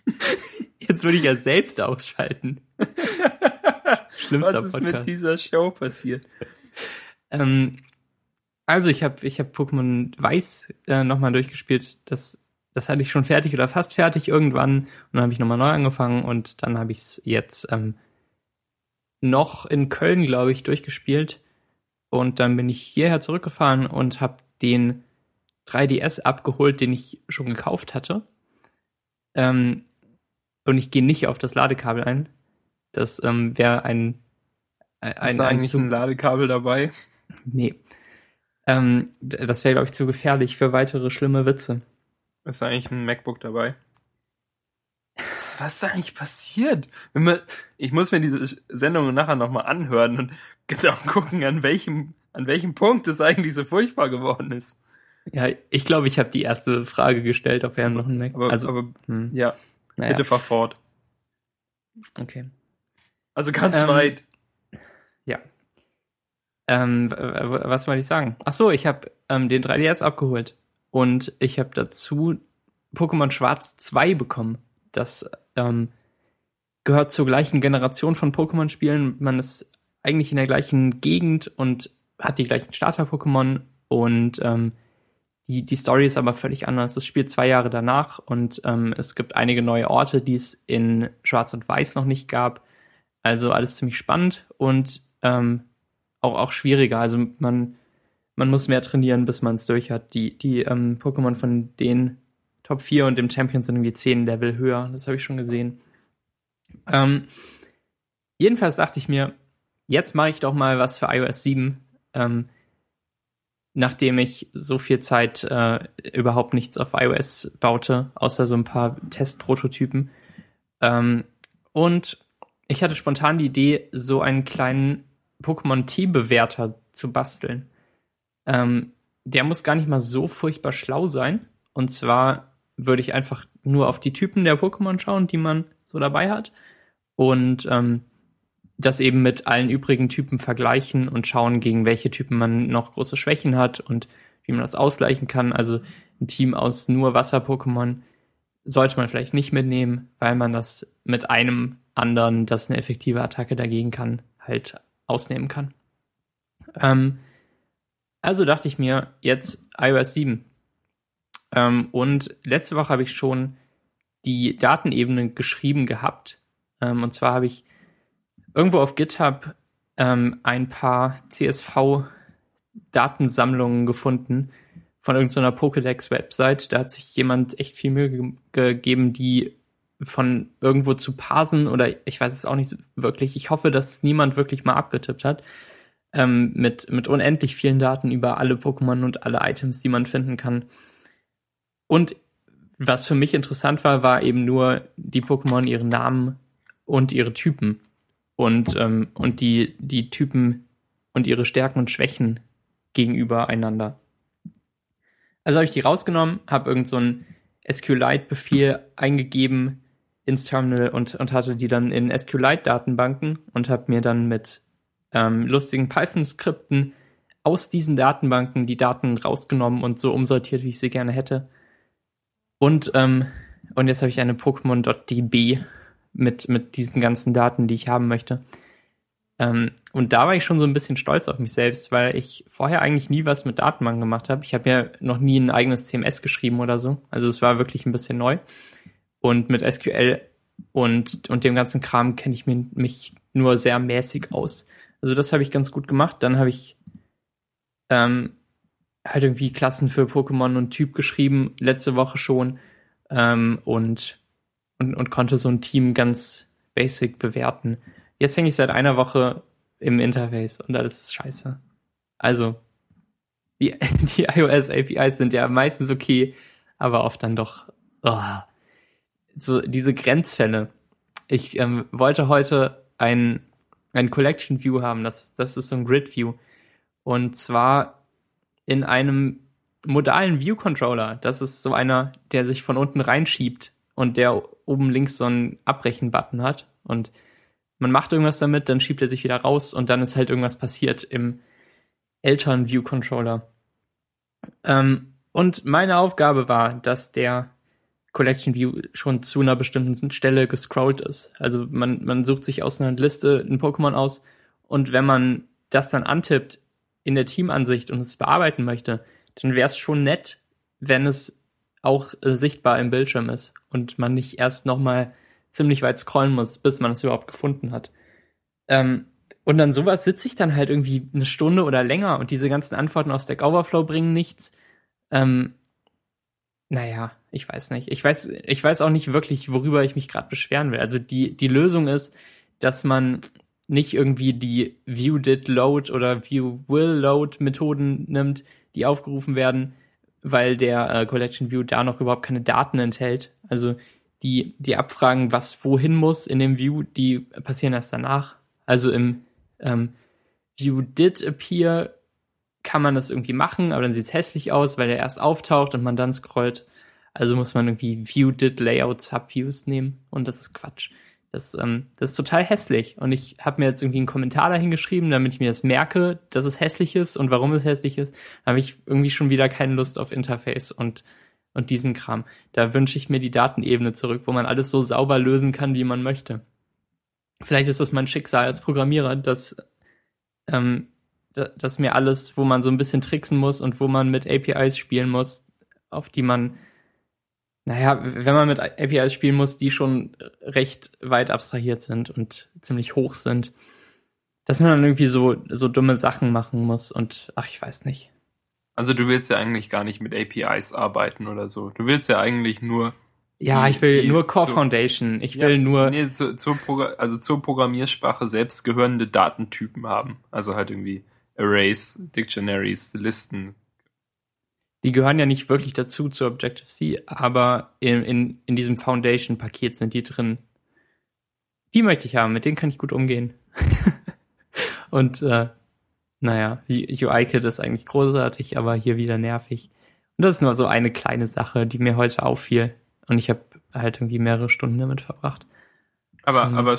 Jetzt würde ich ja selbst ausschalten. Schlimmster Was ist Podcast. mit dieser Show passiert? Ähm, also ich habe ich hab Pokémon Weiß äh, nochmal durchgespielt. Das, das hatte ich schon fertig oder fast fertig irgendwann. Und dann habe ich nochmal neu angefangen und dann habe ich es jetzt ähm, noch in Köln, glaube ich, durchgespielt. Und dann bin ich hierher zurückgefahren und habe den 3DS abgeholt, den ich schon gekauft hatte. Ähm, und ich gehe nicht auf das Ladekabel ein. Das ähm, wäre ein, ein, Ist da ein eigentlich ein Ladekabel dabei? Nee. Ähm, das wäre, glaube ich, zu gefährlich für weitere schlimme Witze. Ist da eigentlich ein MacBook dabei? Was, ist eigentlich passiert? Man, ich muss mir diese Sendung nachher nochmal anhören und genau gucken, an welchem, an welchem Punkt es eigentlich so furchtbar geworden ist. Ja, ich glaube, ich habe die erste Frage gestellt, ob wir noch einen Mac. Aber, also, aber hm, ja, naja, bitte fahr fort. okay. Also ganz Ähm, weit. Ja. Ähm, was wollte ich sagen? Ach so, ich habe ähm, den 3DS abgeholt und ich habe dazu Pokémon Schwarz 2 bekommen. Das ähm, gehört zur gleichen Generation von Pokémon-Spielen. Man ist eigentlich in der gleichen Gegend und hat die gleichen Starter-Pokémon und ähm, die, die Story ist aber völlig anders. Es spielt zwei Jahre danach und ähm, es gibt einige neue Orte, die es in Schwarz und Weiß noch nicht gab. Also alles ziemlich spannend und ähm, auch, auch schwieriger. Also man, man muss mehr trainieren, bis man es durch hat. Die, die ähm, Pokémon von den Top 4 und dem Champion sind irgendwie 10 Level höher. Das habe ich schon gesehen. Ähm, jedenfalls dachte ich mir, jetzt mache ich doch mal was für iOS 7. Ähm, nachdem ich so viel Zeit äh, überhaupt nichts auf iOS baute, außer so ein paar Testprototypen. Ähm, und ich hatte spontan die Idee, so einen kleinen Pokémon-Teambewerter zu basteln. Ähm, der muss gar nicht mal so furchtbar schlau sein. Und zwar würde ich einfach nur auf die Typen der Pokémon schauen, die man so dabei hat. Und ähm, das eben mit allen übrigen Typen vergleichen und schauen, gegen welche Typen man noch große Schwächen hat und wie man das ausgleichen kann. Also ein Team aus nur Wasser-Pokémon sollte man vielleicht nicht mitnehmen, weil man das mit einem anderen, das eine effektive Attacke dagegen kann, halt ausnehmen kann. Ähm, also dachte ich mir, jetzt iOS 7. Ähm, und letzte Woche habe ich schon die Datenebene geschrieben gehabt. Ähm, und zwar habe ich irgendwo auf GitHub ähm, ein paar CSV-Datensammlungen gefunden von irgendeiner Pokédex-Website. Da hat sich jemand echt viel Mühe ge gegeben, die von irgendwo zu parsen oder ich weiß es auch nicht wirklich. Ich hoffe, dass niemand wirklich mal abgetippt hat. Ähm, mit, mit unendlich vielen Daten über alle Pokémon und alle Items, die man finden kann. Und was für mich interessant war, war eben nur die Pokémon, ihren Namen und ihre Typen. Und, ähm, und die, die Typen und ihre Stärken und Schwächen gegenüber einander. Also habe ich die rausgenommen, habe irgend so einen SQLite-Befehl eingegeben ins Terminal und, und hatte die dann in SQLite-Datenbanken und habe mir dann mit ähm, lustigen Python-Skripten aus diesen Datenbanken die Daten rausgenommen und so umsortiert, wie ich sie gerne hätte. Und, ähm, und jetzt habe ich eine Pokémon.db mit, mit diesen ganzen Daten, die ich haben möchte. Ähm, und da war ich schon so ein bisschen stolz auf mich selbst, weil ich vorher eigentlich nie was mit Datenbanken gemacht habe. Ich habe ja noch nie ein eigenes CMS geschrieben oder so. Also es war wirklich ein bisschen neu. Und mit SQL und, und dem ganzen Kram kenne ich mich nur sehr mäßig aus. Also das habe ich ganz gut gemacht. Dann habe ich ähm, halt irgendwie Klassen für Pokémon und Typ geschrieben, letzte Woche schon. Ähm, und, und, und konnte so ein Team ganz basic bewerten. Jetzt hänge ich seit einer Woche im Interface und alles ist scheiße. Also, die, die iOS-APIs sind ja meistens okay, aber oft dann doch oh, so diese Grenzfälle. Ich ähm, wollte heute ein, ein Collection View haben, das, das ist so ein Grid View. Und zwar in einem modalen View Controller. Das ist so einer, der sich von unten reinschiebt und der oben links so einen Abbrechen-Button hat. Und man macht irgendwas damit, dann schiebt er sich wieder raus und dann ist halt irgendwas passiert im Eltern View Controller. Ähm, und meine Aufgabe war, dass der Collection View schon zu einer bestimmten Stelle gescrollt ist. Also man, man sucht sich aus einer Liste ein Pokémon aus und wenn man das dann antippt in der Teamansicht und es bearbeiten möchte, dann wäre es schon nett, wenn es auch äh, sichtbar im Bildschirm ist und man nicht erst nochmal ziemlich weit scrollen muss, bis man es überhaupt gefunden hat. Ähm, und dann sowas sitze ich dann halt irgendwie eine Stunde oder länger und diese ganzen Antworten aus Stack Overflow bringen nichts. Ähm, naja, ich weiß nicht. Ich weiß, ich weiß auch nicht wirklich, worüber ich mich gerade beschweren will. Also die, die Lösung ist, dass man nicht irgendwie die View did load oder View will load Methoden nimmt, die aufgerufen werden, weil der äh, Collection View da noch überhaupt keine Daten enthält. Also die, die Abfragen, was wohin muss in dem View, die passieren erst danach. Also im ähm, View did appear kann man das irgendwie machen, aber dann sieht's hässlich aus, weil der erst auftaucht und man dann scrollt. Also muss man irgendwie View did Layout Subviews nehmen und das ist Quatsch. Das, ähm, das ist total hässlich. Und ich habe mir jetzt irgendwie einen Kommentar dahin geschrieben, damit ich mir das merke, dass es hässlich ist und warum es hässlich ist. Habe ich irgendwie schon wieder keine Lust auf Interface und und diesen Kram. Da wünsche ich mir die Datenebene zurück, wo man alles so sauber lösen kann, wie man möchte. Vielleicht ist das mein Schicksal als Programmierer, dass, ähm, dass mir alles, wo man so ein bisschen tricksen muss und wo man mit APIs spielen muss, auf die man, naja, wenn man mit APIs spielen muss, die schon recht weit abstrahiert sind und ziemlich hoch sind, dass man dann irgendwie so, so dumme Sachen machen muss und ach, ich weiß nicht. Also du willst ja eigentlich gar nicht mit APIs arbeiten oder so. Du willst ja eigentlich nur. Ja, die, ich will nur Core zu, Foundation. Ich will nur. Nee, zu, zur also zur Programmiersprache selbst gehörende Datentypen haben. Also halt irgendwie Arrays, Dictionaries, Listen. Die gehören ja nicht wirklich dazu zu Objective-C, aber in, in, in diesem Foundation-Paket sind die drin. Die möchte ich haben, mit denen kann ich gut umgehen. Und äh, naja, UI-Kit ist eigentlich großartig, aber hier wieder nervig. Und das ist nur so eine kleine Sache, die mir heute auffiel. Und ich habe halt irgendwie mehrere Stunden damit verbracht. Aber, ähm, aber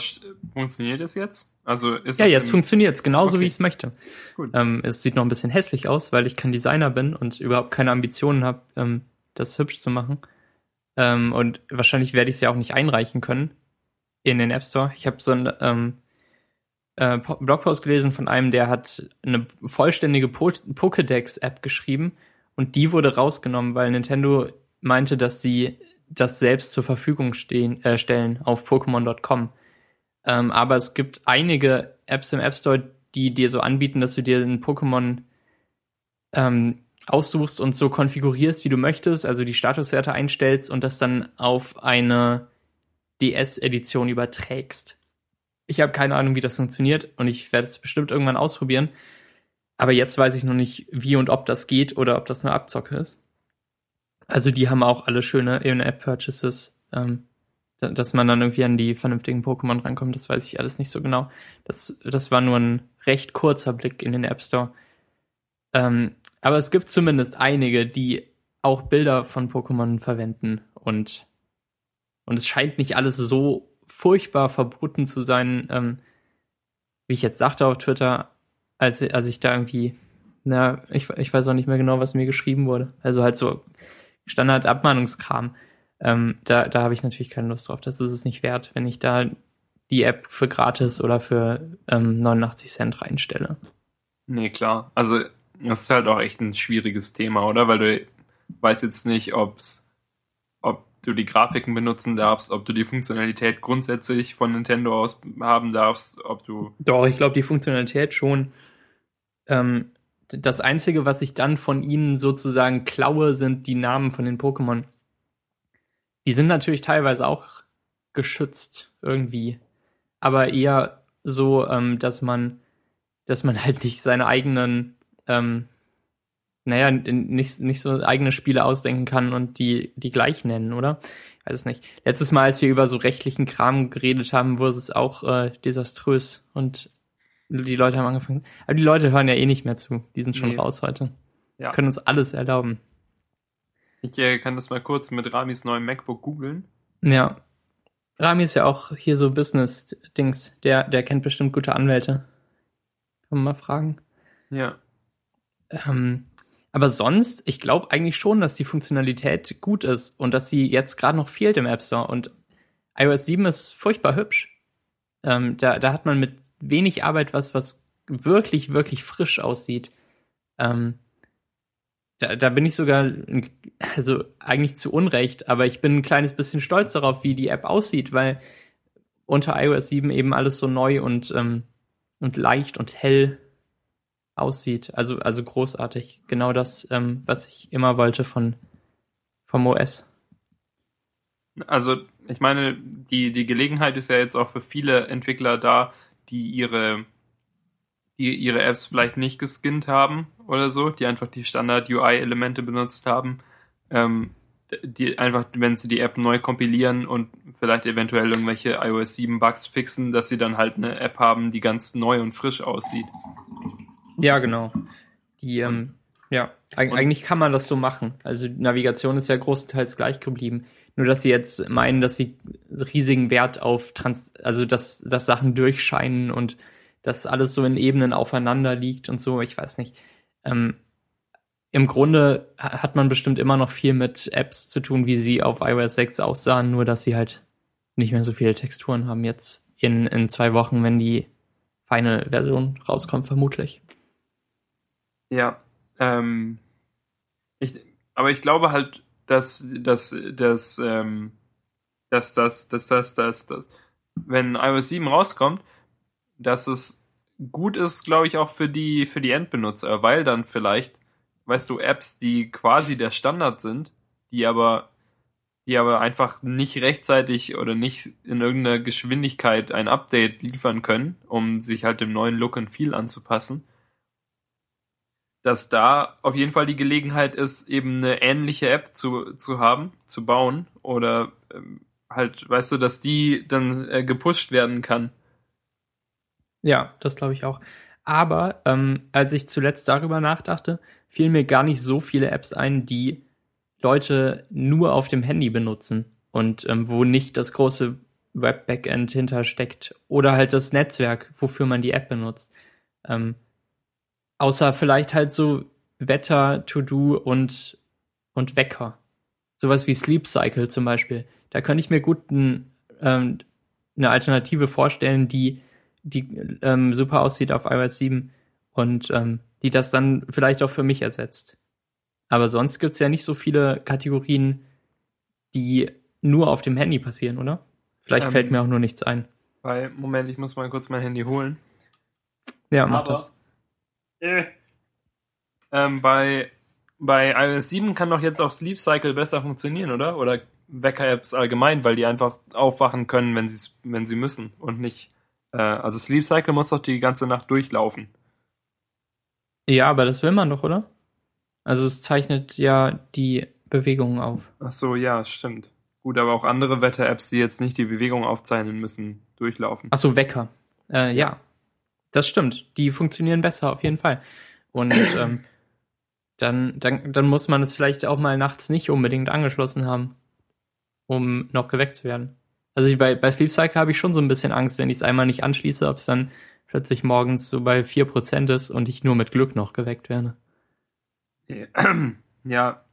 funktioniert es jetzt? Also ist ja, jetzt funktioniert es genauso, okay. wie ich es möchte. Gut. Ähm, es sieht noch ein bisschen hässlich aus, weil ich kein Designer bin und überhaupt keine Ambitionen habe, ähm, das hübsch zu machen. Ähm, und wahrscheinlich werde ich es ja auch nicht einreichen können in den App Store. Ich habe so ein ähm, äh, Blogpost gelesen von einem, der hat eine vollständige po Pokédex-App geschrieben und die wurde rausgenommen, weil Nintendo meinte, dass sie das selbst zur Verfügung stehen, äh, stellen auf Pokémon.com. Ähm, aber es gibt einige Apps im App Store, die dir so anbieten, dass du dir ein Pokémon ähm, aussuchst und so konfigurierst, wie du möchtest, also die Statuswerte einstellst und das dann auf eine DS-Edition überträgst. Ich habe keine Ahnung, wie das funktioniert und ich werde es bestimmt irgendwann ausprobieren. Aber jetzt weiß ich noch nicht, wie und ob das geht oder ob das eine Abzocke ist. Also die haben auch alle schöne In-App-Purchases, ähm, dass man dann irgendwie an die vernünftigen Pokémon rankommt, das weiß ich alles nicht so genau. Das, das war nur ein recht kurzer Blick in den App Store. Ähm, aber es gibt zumindest einige, die auch Bilder von Pokémon verwenden und und es scheint nicht alles so furchtbar verboten zu sein, ähm, wie ich jetzt sagte auf Twitter, als, als ich da irgendwie, na, ich, ich weiß auch nicht mehr genau, was mir geschrieben wurde. Also halt so Standard-Abmahnungskram. Ähm, da da habe ich natürlich keine Lust drauf. Das ist es nicht wert, wenn ich da die App für gratis oder für ähm, 89 Cent reinstelle. Nee, klar. Also, das ist halt auch echt ein schwieriges Thema, oder? Weil du weißt jetzt nicht, ob's, ob du die Grafiken benutzen darfst, ob du die Funktionalität grundsätzlich von Nintendo aus haben darfst, ob du. Doch, ich glaube, die Funktionalität schon. Ähm, das Einzige, was ich dann von ihnen sozusagen klaue, sind die Namen von den Pokémon. Die sind natürlich teilweise auch geschützt irgendwie, aber eher so, ähm, dass man, dass man halt nicht seine eigenen, ähm, naja, nicht, nicht so eigene Spiele ausdenken kann und die, die gleich nennen, oder? Ich weiß es nicht. Letztes Mal, als wir über so rechtlichen Kram geredet haben, wurde es auch äh, desaströs und die Leute haben angefangen. Aber die Leute hören ja eh nicht mehr zu. Die sind schon nee. raus heute. Ja. Können uns alles erlauben. Ich äh, kann das mal kurz mit Ramis neuem MacBook googeln. Ja. Rami ist ja auch hier so Business-Dings. Der, der kennt bestimmt gute Anwälte. Kann man mal fragen. Ja. Ähm, aber sonst, ich glaube eigentlich schon, dass die Funktionalität gut ist und dass sie jetzt gerade noch fehlt im App Store. Und iOS 7 ist furchtbar hübsch. Ähm, da, da hat man mit wenig Arbeit was, was wirklich, wirklich frisch aussieht. Ähm, da, da bin ich sogar, also eigentlich zu Unrecht, aber ich bin ein kleines bisschen stolz darauf, wie die App aussieht, weil unter iOS 7 eben alles so neu und, ähm, und leicht und hell aussieht. Also, also großartig. Genau das, ähm, was ich immer wollte von, vom OS. Also, ich meine, die, die Gelegenheit ist ja jetzt auch für viele Entwickler da, die ihre, die ihre Apps vielleicht nicht geskinnt haben oder so, die einfach die Standard-UI-Elemente benutzt haben, ähm, die einfach, wenn sie die App neu kompilieren und vielleicht eventuell irgendwelche iOS 7 Bugs fixen, dass sie dann halt eine App haben, die ganz neu und frisch aussieht. Ja, genau. Die, ähm, ja, Eig eigentlich kann man das so machen. Also Navigation ist ja großenteils gleich geblieben. Nur dass sie jetzt meinen, dass sie riesigen Wert auf Trans, also dass, dass Sachen durchscheinen und dass alles so in Ebenen aufeinander liegt und so, ich weiß nicht. Ähm, Im Grunde hat man bestimmt immer noch viel mit Apps zu tun, wie sie auf iOS 6 aussahen, nur dass sie halt nicht mehr so viele Texturen haben jetzt in, in zwei Wochen, wenn die Final-Version rauskommt, vermutlich. Ja, ähm, ich, aber ich glaube halt, dass, dass, dass, ähm, dass, dass, dass, dass, dass, dass, wenn iOS 7 rauskommt, dass es gut ist, glaube ich, auch für die, für die Endbenutzer, weil dann vielleicht, weißt du, Apps, die quasi der Standard sind, die aber, die aber einfach nicht rechtzeitig oder nicht in irgendeiner Geschwindigkeit ein Update liefern können, um sich halt dem neuen Look und Feel anzupassen, dass da auf jeden Fall die Gelegenheit ist, eben eine ähnliche App zu, zu haben, zu bauen oder ähm, halt, weißt du, dass die dann äh, gepusht werden kann. Ja, das glaube ich auch. Aber ähm, als ich zuletzt darüber nachdachte, fielen mir gar nicht so viele Apps ein, die Leute nur auf dem Handy benutzen und ähm, wo nicht das große Web-Backend hintersteckt oder halt das Netzwerk, wofür man die App benutzt. Ähm, Außer vielleicht halt so Wetter, To-Do und, und Wecker. Sowas wie Sleep Cycle zum Beispiel. Da könnte ich mir gut ein, ähm, eine Alternative vorstellen, die, die ähm, super aussieht auf iOS 7 und ähm, die das dann vielleicht auch für mich ersetzt. Aber sonst gibt's ja nicht so viele Kategorien, die nur auf dem Handy passieren, oder? Vielleicht ähm, fällt mir auch nur nichts ein. Weil, Moment, ich muss mal kurz mein Handy holen. Ja, mach Aber das. Äh. Ähm, bei, bei iOS 7 kann doch jetzt auch Sleep Cycle besser funktionieren, oder? Oder Wecker-Apps allgemein, weil die einfach aufwachen können, wenn, wenn sie müssen und nicht. Äh, also Sleep Cycle muss doch die ganze Nacht durchlaufen. Ja, aber das will man doch, oder? Also es zeichnet ja die Bewegungen auf. Ach so, ja, stimmt. Gut, aber auch andere Wetter-Apps, die jetzt nicht die Bewegung aufzeichnen müssen, durchlaufen. Ach so, Wecker. Äh, ja. Das stimmt. Die funktionieren besser, auf jeden Fall. Und ähm, dann, dann, dann muss man es vielleicht auch mal nachts nicht unbedingt angeschlossen haben, um noch geweckt zu werden. Also ich, bei, bei Sleep Cycle habe ich schon so ein bisschen Angst, wenn ich es einmal nicht anschließe, ob es dann plötzlich morgens so bei 4% ist und ich nur mit Glück noch geweckt werde. Ja,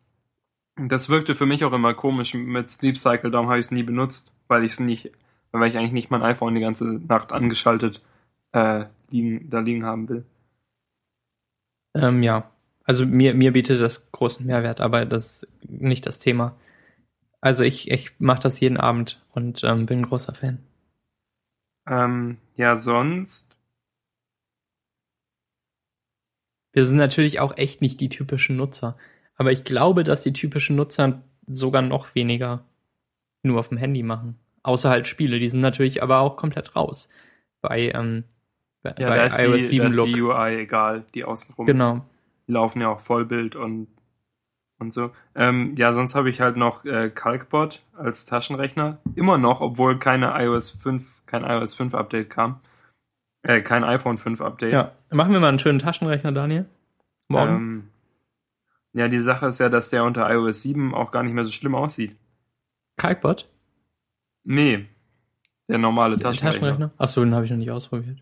das wirkte für mich auch immer komisch mit Sleep Cycle, darum habe ich es nie benutzt, weil ich es nicht, weil ich eigentlich nicht mein iPhone die ganze Nacht angeschaltet äh, liegen, da liegen haben will. Ähm, ja, also mir, mir bietet das großen Mehrwert, aber das ist nicht das Thema. Also ich, ich mache das jeden Abend und ähm, bin ein großer Fan. Ähm, ja, sonst. Wir sind natürlich auch echt nicht die typischen Nutzer. Aber ich glaube, dass die typischen Nutzer sogar noch weniger nur auf dem Handy machen. Außer halt Spiele, die sind natürlich aber auch komplett raus. Bei, ähm, bei, ja, bei da iOS die, 7 Look. die UI egal, die außenrum Genau. Ist. Die laufen ja auch Vollbild und, und so. Ähm, ja, sonst habe ich halt noch äh, Calcbot als Taschenrechner. Immer noch, obwohl keine iOS 5, kein iOS 5 Update kam. Äh, kein iPhone 5 Update. Ja, machen wir mal einen schönen Taschenrechner, Daniel. Morgen. Ähm, ja, die Sache ist ja, dass der unter iOS 7 auch gar nicht mehr so schlimm aussieht. Kalkbot? Nee. Der normale Taschenrechner. Taschenrechner? Achso, den habe ich noch nicht ausprobiert.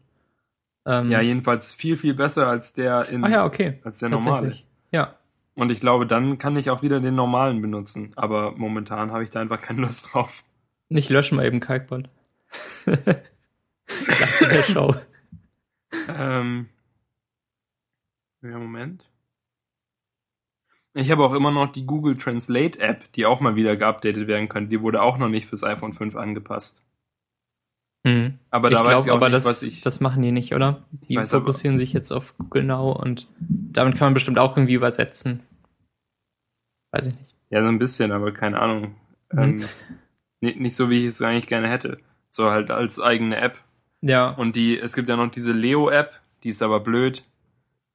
Ähm, ja, jedenfalls viel, viel besser als der in Ach ja, okay. als der normale. Ja. Und ich glaube, dann kann ich auch wieder den normalen benutzen. Aber momentan habe ich da einfach keine Lust drauf. Nicht löschen mal eben Kalkbot. Lasse der Show. ähm. Ja, Moment. Ich habe auch immer noch die Google Translate App, die auch mal wieder geupdatet werden könnte. Die wurde auch noch nicht fürs iPhone 5 angepasst. Mhm. Aber da ich weiß ich auch aber nicht, das, was ich. Das machen die nicht, oder? Die fokussieren aber, sich jetzt auf Google Now und damit kann man bestimmt auch irgendwie übersetzen. Weiß ich nicht. Ja, so ein bisschen, aber keine Ahnung. Mhm. Ähm, nicht, nicht so, wie ich es eigentlich gerne hätte. So halt als eigene App. Ja. Und die, es gibt ja noch diese Leo-App, die ist aber blöd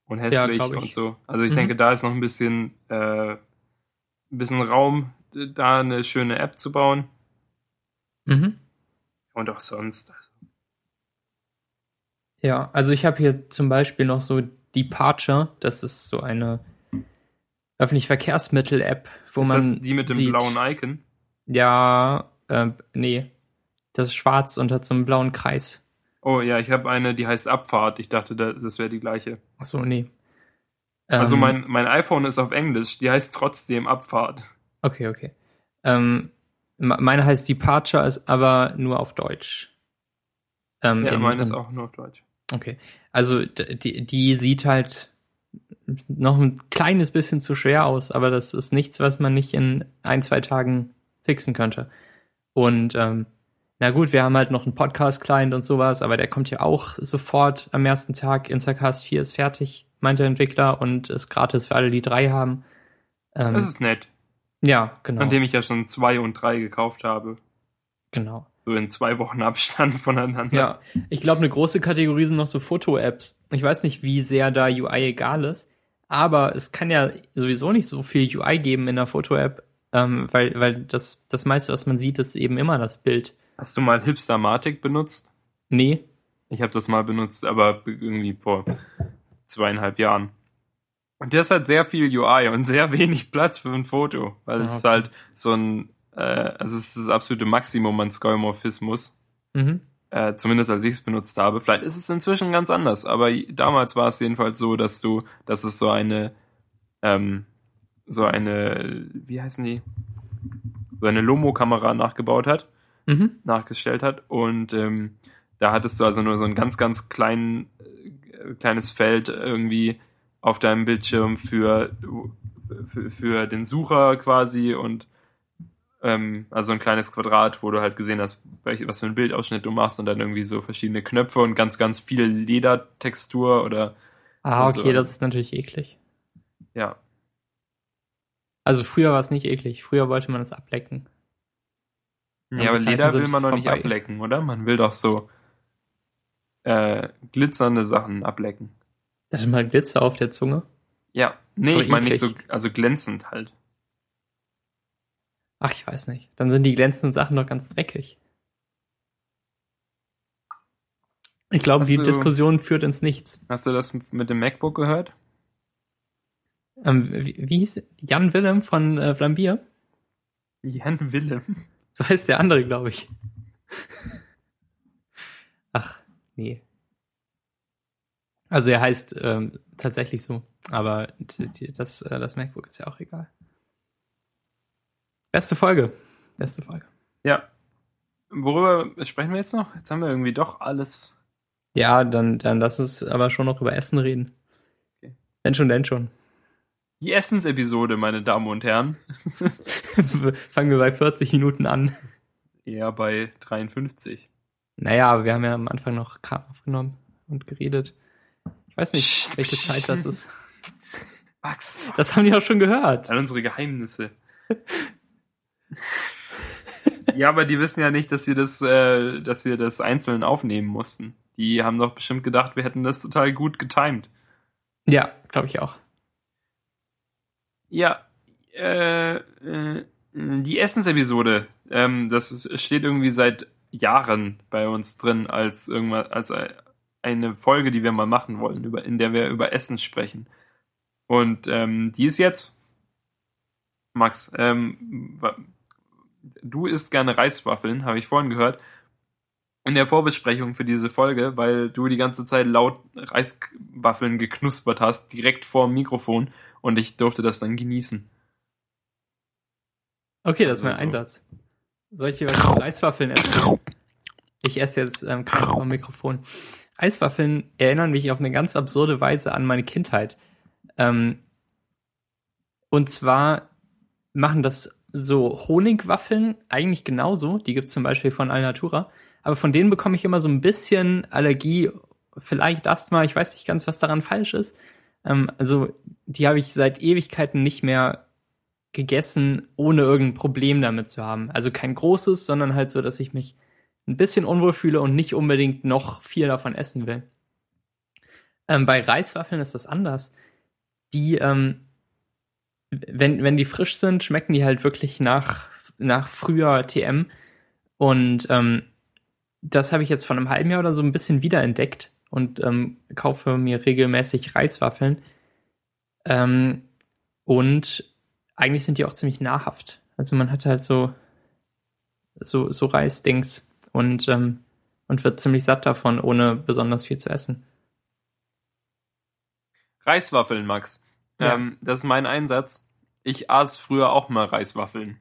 und hässlich ja, und so. Also ich mhm. denke, da ist noch ein bisschen, äh, ein bisschen Raum, da eine schöne App zu bauen. Mhm. Und auch sonst. Also. Ja, also ich habe hier zum Beispiel noch so Departure, das ist so eine öffentliche Verkehrsmittel-App, wo ist man. Das die mit dem sieht, blauen Icon? Ja, äh, nee. Das ist schwarz unter so einem blauen Kreis. Oh ja, ich habe eine, die heißt Abfahrt. Ich dachte, das wäre die gleiche. Ach so, nee. Also ähm, mein, mein iPhone ist auf Englisch, die heißt trotzdem Abfahrt. Okay, okay. Ähm, meine heißt Departure, ist aber nur auf Deutsch. Ähm, ja, meine ist auch nur auf Deutsch. Okay. Also die, die sieht halt noch ein kleines bisschen zu schwer aus, aber das ist nichts, was man nicht in ein, zwei Tagen fixen könnte. Und ähm, na gut, wir haben halt noch einen Podcast-Client und sowas, aber der kommt ja auch sofort am ersten Tag. Instacast 4 ist fertig, meint der Entwickler, und ist gratis für alle, die drei haben. Ähm, das ist nett. Ja, genau. An dem ich ja schon zwei und drei gekauft habe. Genau. So in zwei Wochen Abstand voneinander. Ja, ich glaube, eine große Kategorie sind noch so Foto-Apps. Ich weiß nicht, wie sehr da UI egal ist, aber es kann ja sowieso nicht so viel UI geben in der Foto-App, ähm, weil, weil das, das meiste, was man sieht, ist eben immer das Bild. Hast du mal Hipstermatic benutzt? Nee. Ich habe das mal benutzt, aber irgendwie vor zweieinhalb Jahren. Und der ist halt sehr viel UI und sehr wenig Platz für ein Foto, weil es okay. ist halt so ein, äh, also es ist das absolute Maximum an Skeuomorphismus. Mhm. Äh, zumindest als ich es benutzt habe. Vielleicht ist es inzwischen ganz anders, aber damals war es jedenfalls so, dass du, dass es so eine, ähm, so eine, wie heißen die? So eine Lomo-Kamera nachgebaut hat mhm. nachgestellt hat. Und ähm, da hattest du also nur so ein ganz, ganz klein, äh, kleines Feld irgendwie auf deinem Bildschirm für, für, für den Sucher quasi und ähm, also ein kleines Quadrat, wo du halt gesehen hast, welch, was für ein Bildausschnitt du machst und dann irgendwie so verschiedene Knöpfe und ganz, ganz viel Ledertextur oder. Ah, okay, so. das ist natürlich eklig. Ja. Also früher war es nicht eklig. Früher wollte man es ablecken. Ja, aber Leder will man doch nicht ablecken, oder? Man will doch so äh, glitzernde Sachen ablecken. Das ist mal Glitzer auf der Zunge? Ja, nee, so ich meine nicht so, also glänzend halt. Ach, ich weiß nicht. Dann sind die glänzenden Sachen doch ganz dreckig. Ich glaube, die du- Diskussion führt ins Nichts. Hast du das mit dem MacBook gehört? Hast du das mit dem MacBook gehört? Ähm, wie, wie hieß Jan Willem von äh, Flambier? Jan Willem. So heißt der andere, glaube ich. Ach, nee. Also er heißt ähm, tatsächlich so, aber das, äh, das MacBook ist ja auch egal. Beste Folge. Beste Folge. Ja. Worüber sprechen wir jetzt noch? Jetzt haben wir irgendwie doch alles. Ja, dann, dann lass uns aber schon noch über Essen reden. Okay. Wenn schon, denn schon. Die Essensepisode, meine Damen und Herren. Fangen wir bei 40 Minuten an. Eher bei 53. Naja, aber wir haben ja am Anfang noch Kram aufgenommen und geredet. Ich weiß nicht, Psst, welche psst. Zeit das ist. Max. Das haben die auch schon gehört. All unsere Geheimnisse. ja, aber die wissen ja nicht, dass wir das, äh, dass wir das einzeln aufnehmen mussten. Die haben doch bestimmt gedacht, wir hätten das total gut getimed. Ja, glaube ich auch. Ja, äh, äh, die Essensepisode, ähm, das ist, steht irgendwie seit Jahren bei uns drin als irgendwas, als eine Folge, die wir mal machen wollen, über, in der wir über Essen sprechen. Und ähm, die ist jetzt. Max, ähm, du isst gerne Reiswaffeln, habe ich vorhin gehört. In der Vorbesprechung für diese Folge, weil du die ganze Zeit laut Reiswaffeln geknuspert hast, direkt vor dem Mikrofon und ich durfte das dann genießen. Okay, das ist mein Also so. Einsatz. Soll ich was mit Reiswaffeln essen? Ich esse jetzt ähm, kein vom Mikrofon. Eiswaffeln erinnern mich auf eine ganz absurde Weise an meine Kindheit. Ähm, und zwar machen das so Honigwaffeln eigentlich genauso. Die gibt's zum Beispiel von Alnatura. Aber von denen bekomme ich immer so ein bisschen Allergie, vielleicht Asthma. Ich weiß nicht ganz, was daran falsch ist. Ähm, also die habe ich seit Ewigkeiten nicht mehr gegessen, ohne irgendein Problem damit zu haben. Also kein großes, sondern halt so, dass ich mich ein bisschen unwohl fühle und nicht unbedingt noch viel davon essen will. Ähm, bei Reiswaffeln ist das anders. Die, ähm, wenn, wenn die frisch sind, schmecken die halt wirklich nach, nach früher TM. Und ähm, das habe ich jetzt von einem halben Jahr oder so ein bisschen wiederentdeckt und ähm, kaufe mir regelmäßig Reiswaffeln. Ähm, und eigentlich sind die auch ziemlich nahrhaft. Also man hat halt so, so, so Reisdings und, ähm, und wird ziemlich satt davon, ohne besonders viel zu essen. Reiswaffeln, Max. Ja. Ähm, das ist mein Einsatz. Ich aß früher auch mal Reiswaffeln.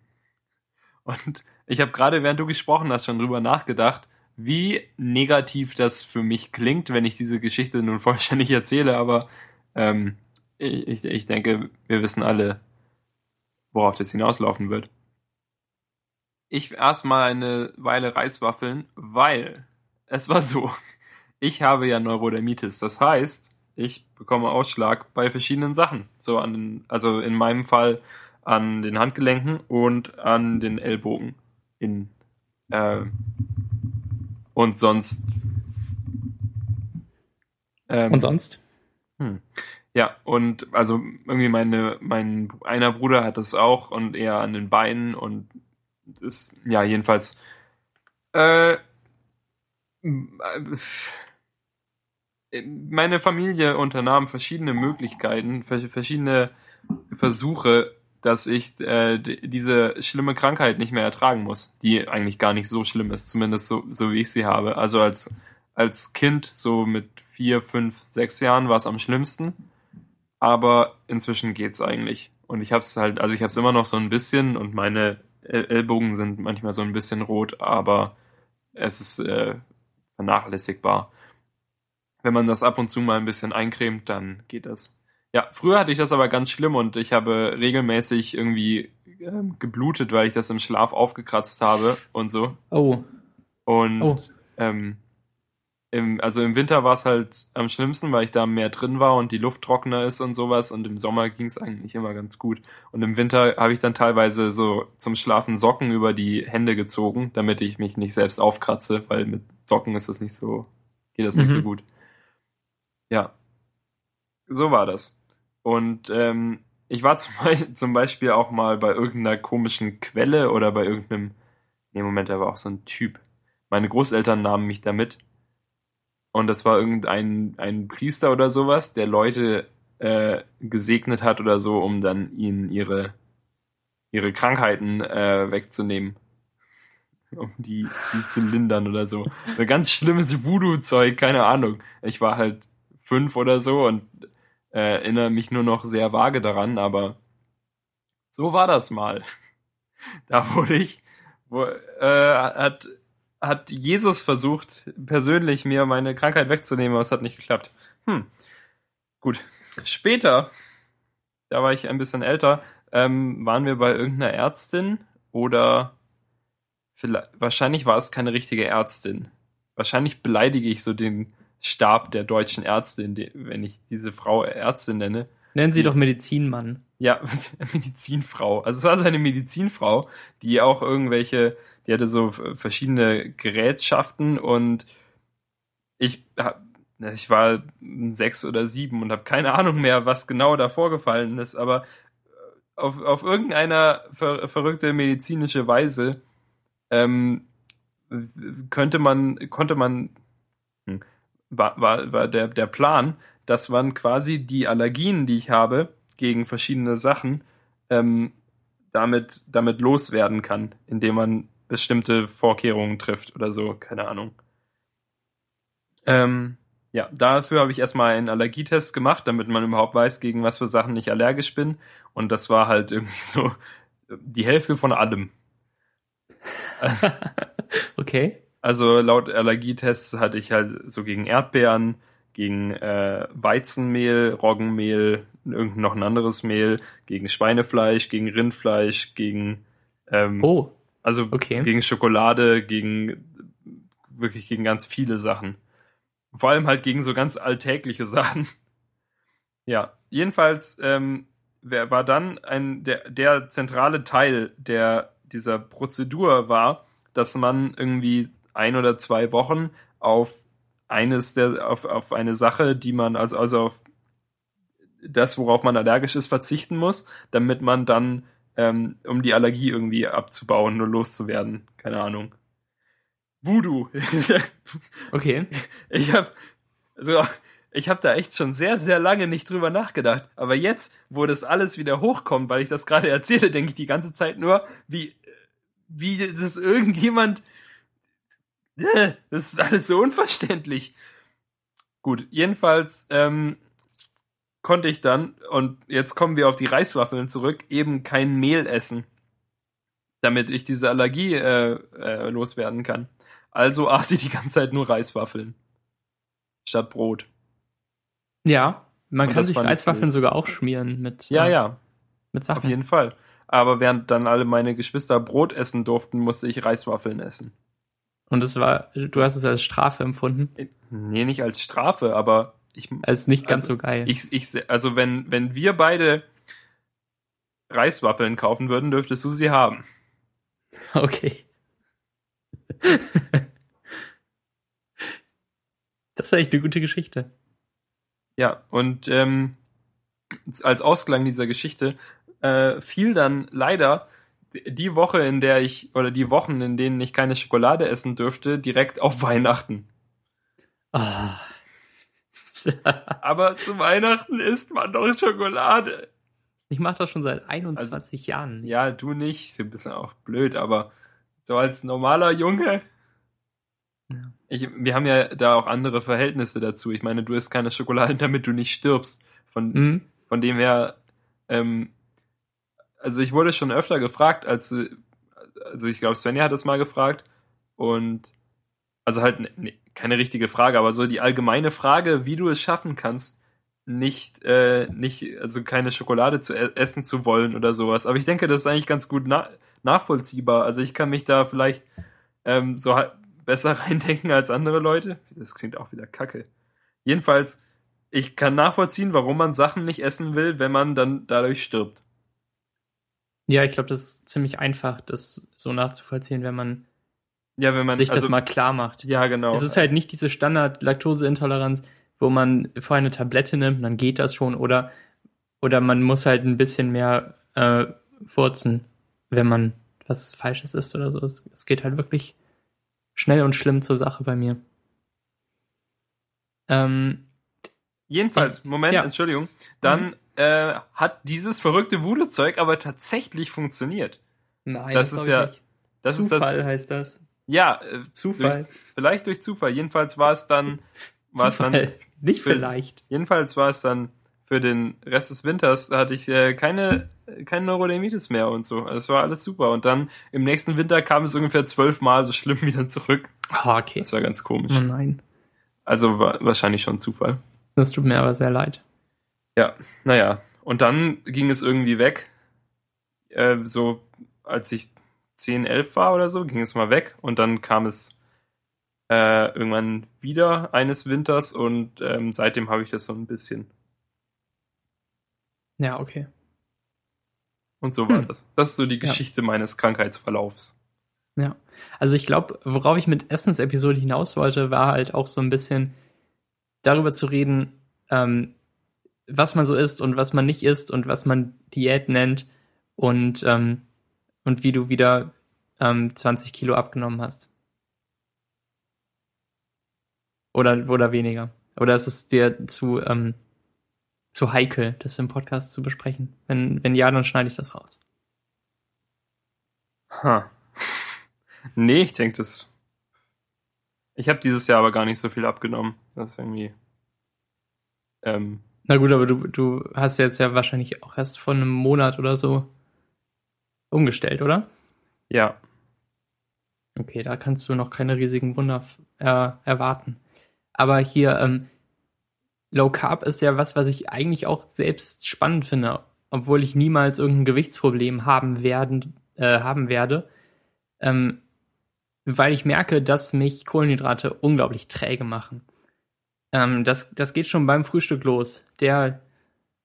Und ich habe gerade, während du gesprochen hast, schon drüber nachgedacht, wie negativ das für mich klingt, wenn ich diese Geschichte nun vollständig erzähle, aber ähm, ich, ich- ich denke, wir wissen alle, worauf das hinauslaufen wird. Ich aß mal eine Weile Reiswaffeln, weil es war so, ich habe ja Neurodermitis. Das heißt, ich bekomme Ausschlag bei verschiedenen Sachen. So an den, also in meinem Fall an den Handgelenken und an den Ellbogen. In, äh, und sonst. Ähm, Und sonst? hm. Ja, und also irgendwie meine, mein einer Bruder hat das auch und eher an den Beinen und ist, ja, jedenfalls. Äh, meine Familie unternahm verschiedene Möglichkeiten, vers- verschiedene Versuche, dass ich äh, diese schlimme Krankheit nicht mehr ertragen muss, die eigentlich gar nicht so schlimm ist, zumindest so, so wie ich sie habe. Also als, als Kind, so mit vier, fünf, sechs Jahren, war es am schlimmsten. Aber inzwischen geht's eigentlich. Und ich hab's halt, also ich hab's immer noch so ein bisschen und meine Ellbogen sind manchmal so ein bisschen rot, aber es ist äh, vernachlässigbar. Wenn man das ab und zu mal ein bisschen eincremt, dann geht das. Ja, früher hatte ich das aber ganz schlimm und ich habe regelmäßig irgendwie ähm, geblutet, weil ich das im Schlaf aufgekratzt habe und so. Oh, Und oh. ähm, im, also im Winter war es halt am schlimmsten, weil ich da mehr drin war und die Luft trockener ist und sowas. Und im Sommer ging es eigentlich immer ganz gut. Und im Winter habe ich dann teilweise so zum Schlafen Socken über die Hände gezogen, damit ich mich nicht selbst aufkratze, weil mit Socken ist das nicht so, geht das nicht Mhm. so gut. Ja, so war das. Und ähm, ich war zum, Be zum Beispiel auch mal bei irgendeiner komischen Quelle oder bei irgendeinem, nee, Moment, da war auch so ein Typ. Meine Großeltern nahmen mich da mit. Und das war irgendein ein Priester oder sowas, der Leute äh, gesegnet hat oder so, um dann ihnen ihre, ihre Krankheiten äh, wegzunehmen. Um die, die zu lindern oder so. Ein ganz schlimmes Voodoo-Zeug, keine Ahnung. Ich war halt fünf oder so und äh, erinnere mich nur noch sehr vage daran, aber so war das mal. Da wurde ich, wo, äh, hat, hat Jesus versucht, persönlich mir meine Krankheit wegzunehmen, aber es hat nicht geklappt. Hm. Gut. Später, da war ich ein bisschen älter, ähm, waren wir bei irgendeiner Ärztin oder vielleicht, wahrscheinlich war es keine richtige Ärztin. Wahrscheinlich beleidige ich so den Stab der deutschen Ärztin, wenn ich diese Frau Ärztin nenne. Nennen Sie doch Medizinmann. Ja, Medizinfrau. Also es war seine Medizinfrau, die auch irgendwelche, die hatte so verschiedene Gerätschaften und ich hab, ich war sechs oder sieben und habe keine Ahnung mehr, was genau da vorgefallen ist, aber auf, auf irgendeiner ver, verrückte medizinische Weise ähm, könnte man, konnte man, hm, war, war, war der, der Plan, dass man quasi die Allergien, die ich habe, gegen verschiedene Sachen ähm, damit, damit loswerden kann, indem man bestimmte Vorkehrungen trifft oder so, keine Ahnung. Ähm, ja, dafür habe ich erstmal einen Allergietest gemacht, damit man überhaupt weiß, gegen was für Sachen ich allergisch bin. Und das war halt irgendwie so die Hälfte von allem. okay. Also laut Allergietests hatte ich halt so gegen Erdbeeren, gegen äh, Weizenmehl, Roggenmehl, irgend noch ein anderes Mehl, gegen Schweinefleisch, gegen Rindfleisch, gegen ähm, oh, also okay. gegen Schokolade, gegen wirklich gegen ganz viele Sachen. Vor allem halt gegen so ganz alltägliche Sachen. Ja, jedenfalls ähm, wer war dann ein der, der zentrale Teil der dieser Prozedur war, dass man irgendwie ein oder zwei Wochen auf eines der auf, auf eine Sache, die man also also auf das, worauf man allergisch ist, verzichten muss, damit man dann, ähm, um die Allergie irgendwie abzubauen oder loszuwerden. Keine Ahnung. Voodoo. okay. Ich habe also ich habe da echt schon sehr sehr lange nicht drüber nachgedacht, aber jetzt, wo das alles wieder hochkommt, weil ich das gerade erzähle, denke ich die ganze Zeit nur, wie wie das irgendjemand das ist alles so unverständlich. Gut, jedenfalls ähm, konnte ich dann, und jetzt kommen wir auf die Reiswaffeln zurück, eben kein Mehl essen, damit ich diese Allergie äh, äh, loswerden kann. Also aß ich die ganze Zeit nur Reiswaffeln statt Brot. Ja, man und kann sich Reiswaffeln sogar auch schmieren mit ja äh, ja mit Sachen. Auf jeden Fall. Aber während dann alle meine Geschwister Brot essen durften, musste ich Reiswaffeln essen. Und es war, du hast es als Strafe empfunden? Nee, nicht als Strafe, aber ich. Es ist nicht ganz also, so geil. Ich, ich, also wenn, wenn wir beide Reiswaffeln kaufen würden, dürftest du sie haben. Okay. das war echt eine gute Geschichte. Ja, und ähm, als Ausklang dieser Geschichte äh, fiel dann leider die Woche, in der ich, oder die Wochen, in denen ich keine Schokolade essen dürfte, direkt auf Weihnachten. Oh. Aber zu Weihnachten isst man doch Schokolade. Ich mache das schon seit 21 also, Jahren. Ja, du nicht. Du bist ja auch blöd, aber so als normaler Junge. Ja. Ich, wir haben ja da auch andere Verhältnisse dazu. Ich meine, du isst keine Schokolade, damit du nicht stirbst. Von, mhm. von dem her, ähm, also ich wurde schon öfter gefragt, als, also ich glaube, Svenja hat es mal gefragt und also halt ne, keine richtige Frage, aber so die allgemeine Frage, wie du es schaffen kannst, nicht, äh, nicht, also keine Schokolade zu e essen zu wollen oder sowas. Aber ich denke, das ist eigentlich ganz gut na nachvollziehbar. Also ich kann mich da vielleicht ähm, so besser reindenken als andere Leute. Das klingt auch wieder kacke. Jedenfalls, ich kann nachvollziehen, warum man Sachen nicht essen will, wenn man dann dadurch stirbt. Ja, ich glaube, das ist ziemlich einfach, das so nachzuvollziehen, wenn man, ja, wenn man sich also, das mal klar macht. Ja, genau. Es ist halt nicht diese Standard-Laktoseintoleranz, wo man vorher eine Tablette nimmt, dann geht das schon, oder, oder man muss halt ein bisschen mehr äh, furzen, wenn man was Falsches isst oder so. Es, es geht halt wirklich schnell und schlimm zur Sache bei mir. Ähm, Jedenfalls, Moment, ja. Entschuldigung. Dann äh, hat dieses verrückte Voodoo-Zeug aber tatsächlich funktioniert. nein, Das ist glaub ich ja- nicht. Das Zufall ist das. heißt das. Ja, äh, Zufall. Durch, vielleicht durch Zufall. Jedenfalls war es dann, war es dann. Nicht für- vielleicht. jedenfalls war es dann für den Rest des Winters da hatte ich äh, keine keine Neurodermitis mehr und so. Es war alles super. Und dann im nächsten Winter kam es ungefähr zwölfmal so schlimm wieder zurück. Oh, okay. Das war ganz komisch. Oh nein. Also war wahrscheinlich schon Zufall. Das tut mir aber sehr leid. Ja, naja. Und dann ging es irgendwie weg. Äh, so, als ich 10, 11 war oder so, ging es mal weg. Und dann kam es äh, irgendwann wieder eines Winters und ähm, seitdem habe ich das so ein bisschen. Ja, okay. Und so war Hm. das. Das ist so die Geschichte meines Krankheitsverlaufs. Ja. Also ich glaube, worauf ich mit Essensepisode hinaus wollte, war halt auch so ein bisschen darüber zu reden, ähm, was man so isst und was man nicht isst und was man Diät nennt und, ähm, und wie du wieder ähm, 20 Kilo abgenommen hast. Oder, oder weniger. Oder ist es dir zu, ähm, zu heikel, das im Podcast zu besprechen? Wenn, wenn ja, dann schneide ich das raus. Ha. nee, ich denke das. Ich habe dieses Jahr aber gar nicht so viel abgenommen. Das ist irgendwie. Ähm, Na gut, aber du, du hast jetzt ja wahrscheinlich auch erst vor einem Monat oder so umgestellt, oder? ja. Okay, da kannst du noch keine riesigen Wunder äh, erwarten. Aber hier, ähm, Low Carb ist ja was, was ich eigentlich auch selbst spannend finde, obwohl ich niemals irgendein Gewichtsproblem haben werden, äh, haben werde, ähm, weil ich merke, dass mich Kohlenhydrate unglaublich träge machen. Ähm, das, das geht schon beim Frühstück los, der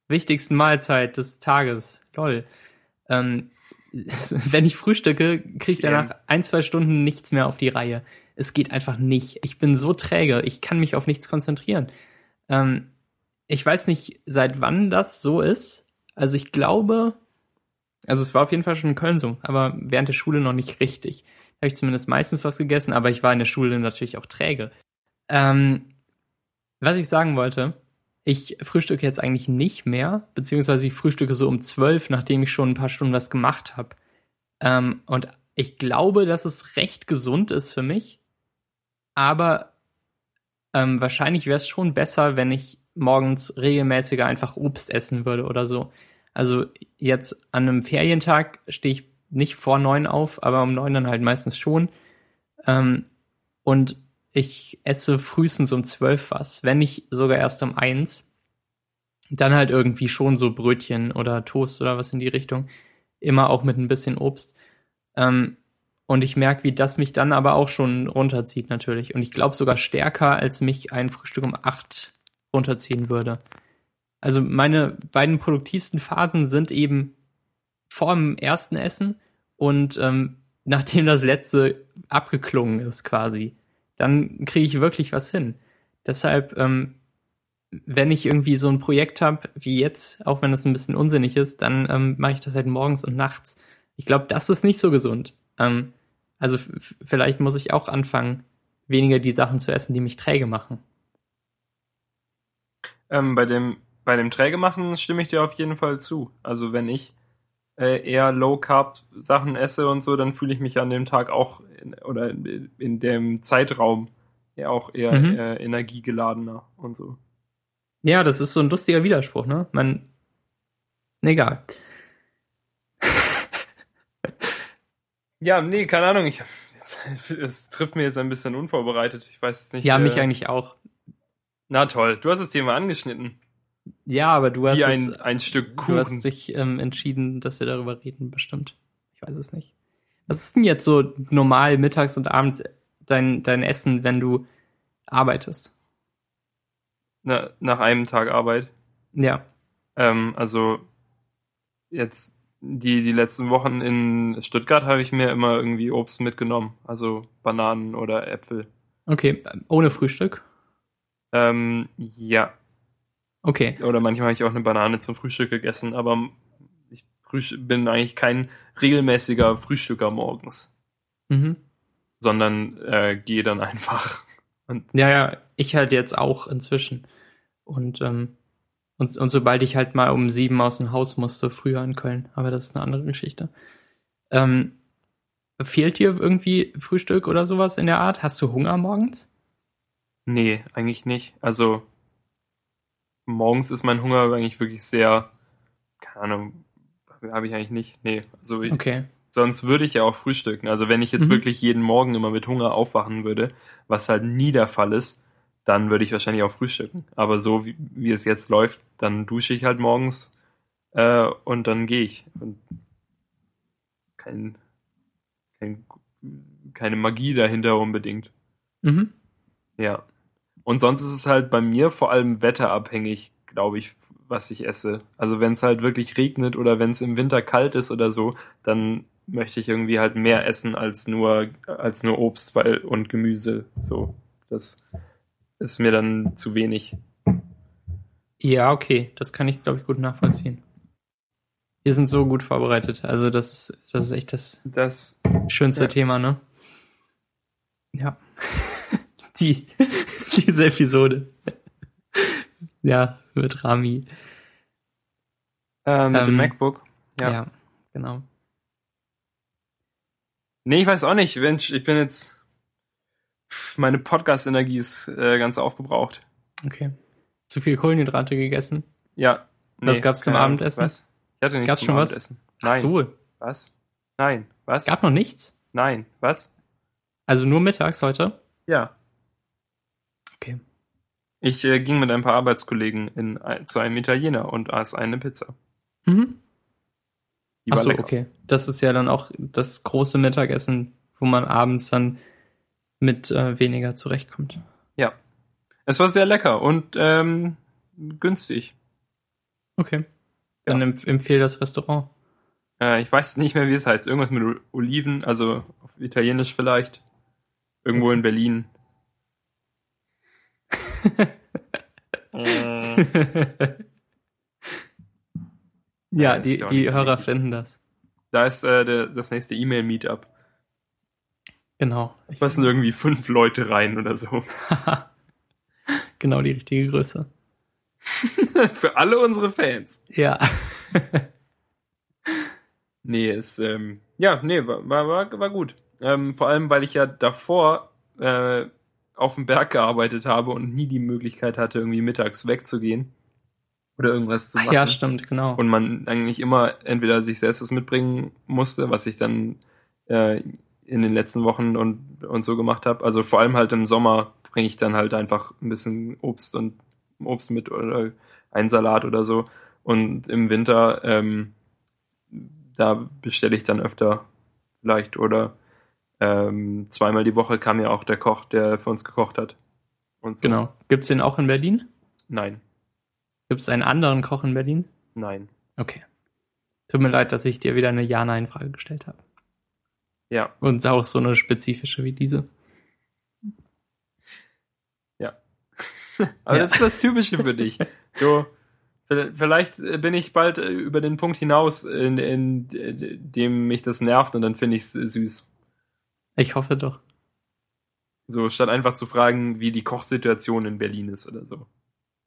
wichtigsten Mahlzeit des Tages. Lol. Ähm, wenn ich frühstücke, kriege ich danach ein, zwei Stunden nichts mehr auf die Reihe. Es geht einfach nicht. Ich bin so träge, ich kann mich auf nichts konzentrieren. Ähm, ich weiß nicht, seit wann das so ist. Also ich glaube, also es war auf jeden Fall schon in Köln so, aber während der Schule noch nicht richtig. Da habe ich zumindest meistens was gegessen, aber ich war in der Schule natürlich auch träge. Ähm, was ich sagen wollte, ich frühstücke jetzt eigentlich nicht mehr, beziehungsweise ich frühstücke so um zwölf, nachdem ich schon ein paar Stunden was gemacht habe. Ähm, und ich glaube, dass es recht gesund ist für mich, aber ähm, wahrscheinlich wäre es schon besser, wenn ich morgens regelmäßiger einfach Obst essen würde oder so. Also jetzt an einem Ferientag stehe ich nicht vor neun auf, aber um neun dann halt meistens schon. Ähm, und ich esse frühestens um zwölf was, wenn nicht sogar erst um eins. Dann halt irgendwie schon so Brötchen oder Toast oder was in die Richtung. Immer auch mit ein bisschen Obst. Ähm, und ich merke, wie das mich dann aber auch schon runterzieht natürlich. Und ich glaube sogar stärker, als mich ein Frühstück um acht runterziehen würde. Also meine beiden produktivsten Phasen sind eben vor dem ersten Essen und ähm, nachdem das letzte abgeklungen ist quasi. Dann kriege ich wirklich was hin. Deshalb, ähm, wenn ich irgendwie so ein Projekt habe wie jetzt, auch wenn das ein bisschen unsinnig ist, dann ähm, mache ich das halt morgens und nachts. Ich glaube, das ist nicht so gesund. Ähm, also vielleicht muss ich auch anfangen, weniger die Sachen zu essen, die mich träge machen. Ähm, bei dem bei dem Träge machen stimme ich dir auf jeden Fall zu. Also wenn ich äh, eher Low Carb Sachen esse und so, dann fühle ich mich an dem Tag auch in, oder in, in dem Zeitraum ja auch eher Mhm. äh, energiegeladener und so. Ja, das ist so ein lustiger Widerspruch, ne? Man. Egal. Ja, nee, keine Ahnung. Ich, jetzt, es trifft mir jetzt ein bisschen unvorbereitet. Ich weiß jetzt nicht. Ja, mich äh, eigentlich auch. Na toll, du hast das Thema angeschnitten. Ja, aber du hast Wie es, ein, ein Stück Du hast Kuchen. dich ähm, entschieden, dass wir darüber reden, bestimmt. Ich weiß es nicht. Was ist denn jetzt so normal mittags und abends dein, dein Essen, wenn du arbeitest? Na, nach einem Tag Arbeit. Ja. Ähm, also jetzt die, die letzten Wochen in Stuttgart habe ich mir immer irgendwie Obst mitgenommen. Also Bananen oder Äpfel. Okay, ohne Frühstück? Ähm, ja. Okay. Oder manchmal habe ich auch eine Banane zum Frühstück gegessen, aber ich bin eigentlich kein regelmäßiger Frühstücker morgens, Mhm. sondern äh, gehe dann einfach Und Ja, ja, ich halt jetzt auch inzwischen. Und, ähm, und, und sobald ich halt mal um sieben aus dem Haus musste, früher in Köln, aber das ist eine andere Geschichte. Ähm, fehlt dir irgendwie Frühstück oder sowas in der Art? Hast du Hunger morgens? nee, eigentlich nicht. Also morgens ist mein Hunger eigentlich wirklich sehr, keine Ahnung, habe ich eigentlich nicht. Nee, also ich, Okay. sonst würde ich ja auch frühstücken. Also wenn ich jetzt Mhm. wirklich jeden Morgen immer mit Hunger aufwachen würde, was halt nie der Fall ist, dann würde ich wahrscheinlich auch frühstücken. Aber so wie, wie es jetzt läuft, dann dusche ich halt morgens äh, und dann gehe ich. Und kein, kein, keine Magie dahinter unbedingt. Mhm. Ja. Und sonst ist es halt bei mir vor allem wetterabhängig, glaube ich, was ich esse. Also wenn es halt wirklich regnet oder wenn es im Winter kalt ist oder so, dann möchte ich irgendwie halt mehr essen als nur als nur Obst weil, und Gemüse. So, das ist mir dann zu wenig. Ja, okay. Das kann ich, glaube ich, gut nachvollziehen. Wir sind so gut vorbereitet. Also das ist, das ist echt das Das schönste Ja. Thema, ne? Ja. Die, diese Episode. ja, mit Rami. äh, mit dem Ähm, MacBook. Ja. Ja. genau. Nee, ich weiß auch nicht. Mensch, ich bin jetzt pff, meine Podcast-Energie ist äh, ganz aufgebraucht. Okay. Zu viel Kohlenhydrate gegessen? Ja. Was gab's zum. Abendessen? Was? Ich hatte nichts Gab's zum schon was? Abendessen. Ach Nein. so. Was? Nein. Was? Gab noch nichts? Nein. Was? Also nur mittags heute? Ja. Okay. Ich äh, ging mit ein paar Arbeitskollegen in, zu einem Italiener und aß eine Pizza. Mhm. Die Ach war so, lecker. okay. Das ist ja dann auch das große Mittagessen, wo man abends dann mit äh, weniger zurechtkommt. Ja. Es war sehr lecker und ähm, günstig. Okay. Dann empf empfehle das Restaurant. Äh, ich weiß nicht mehr, wie es heißt. Irgendwas mit Oliven, also auf Italienisch vielleicht. Irgendwo in Berlin. Äh, ja, Ja, die, ja die so Hörer wichtig. finden das. da ist äh, der, das nächste E-Mail-Meetup. Genau. Ich Passen irgendwie fünf Leute rein oder so. genau die richtige Größe. Für alle unsere Fans. Ja. Nee, ist, ähm, ja, nee, war, war, war, war gut. Ähm, vor allem, weil ich ja davor äh, auf dem Berg gearbeitet habe und nie die Möglichkeit hatte, irgendwie mittags wegzugehen. Oder irgendwas zu Ach machen. ja, stimmt, genau. und man eigentlich immer entweder sich selbst was mitbringen musste, was ich dann äh, in den letzten Wochen und, und so gemacht habe. Also vor allem halt im Sommer bringe ich dann halt einfach ein bisschen Obst und Obst mit oder einen Salat oder so. Und im Winter, ähm, da bestelle ich dann öfter vielleicht oder ähm, zweimal die Woche kam ja auch der Koch, der für uns gekocht hat. Und so. Genau. Gibt's den auch in Berlin? Nein, Gibt's einen anderen Koch in Berlin? nein. Okay. Tut mir leid, dass ich dir wieder eine Ja-Nein-Frage gestellt habe. Ja, Und auch so eine spezifische wie diese. Aber Ja. das ist das Typische für dich. So, vielleicht bin ich bald äh, über den Punkt hinaus, in, in dem mich das nervt und dann finde ich es süß. Ich hoffe doch. So, statt einfach zu fragen, wie die Kochsituation in Berlin ist oder so.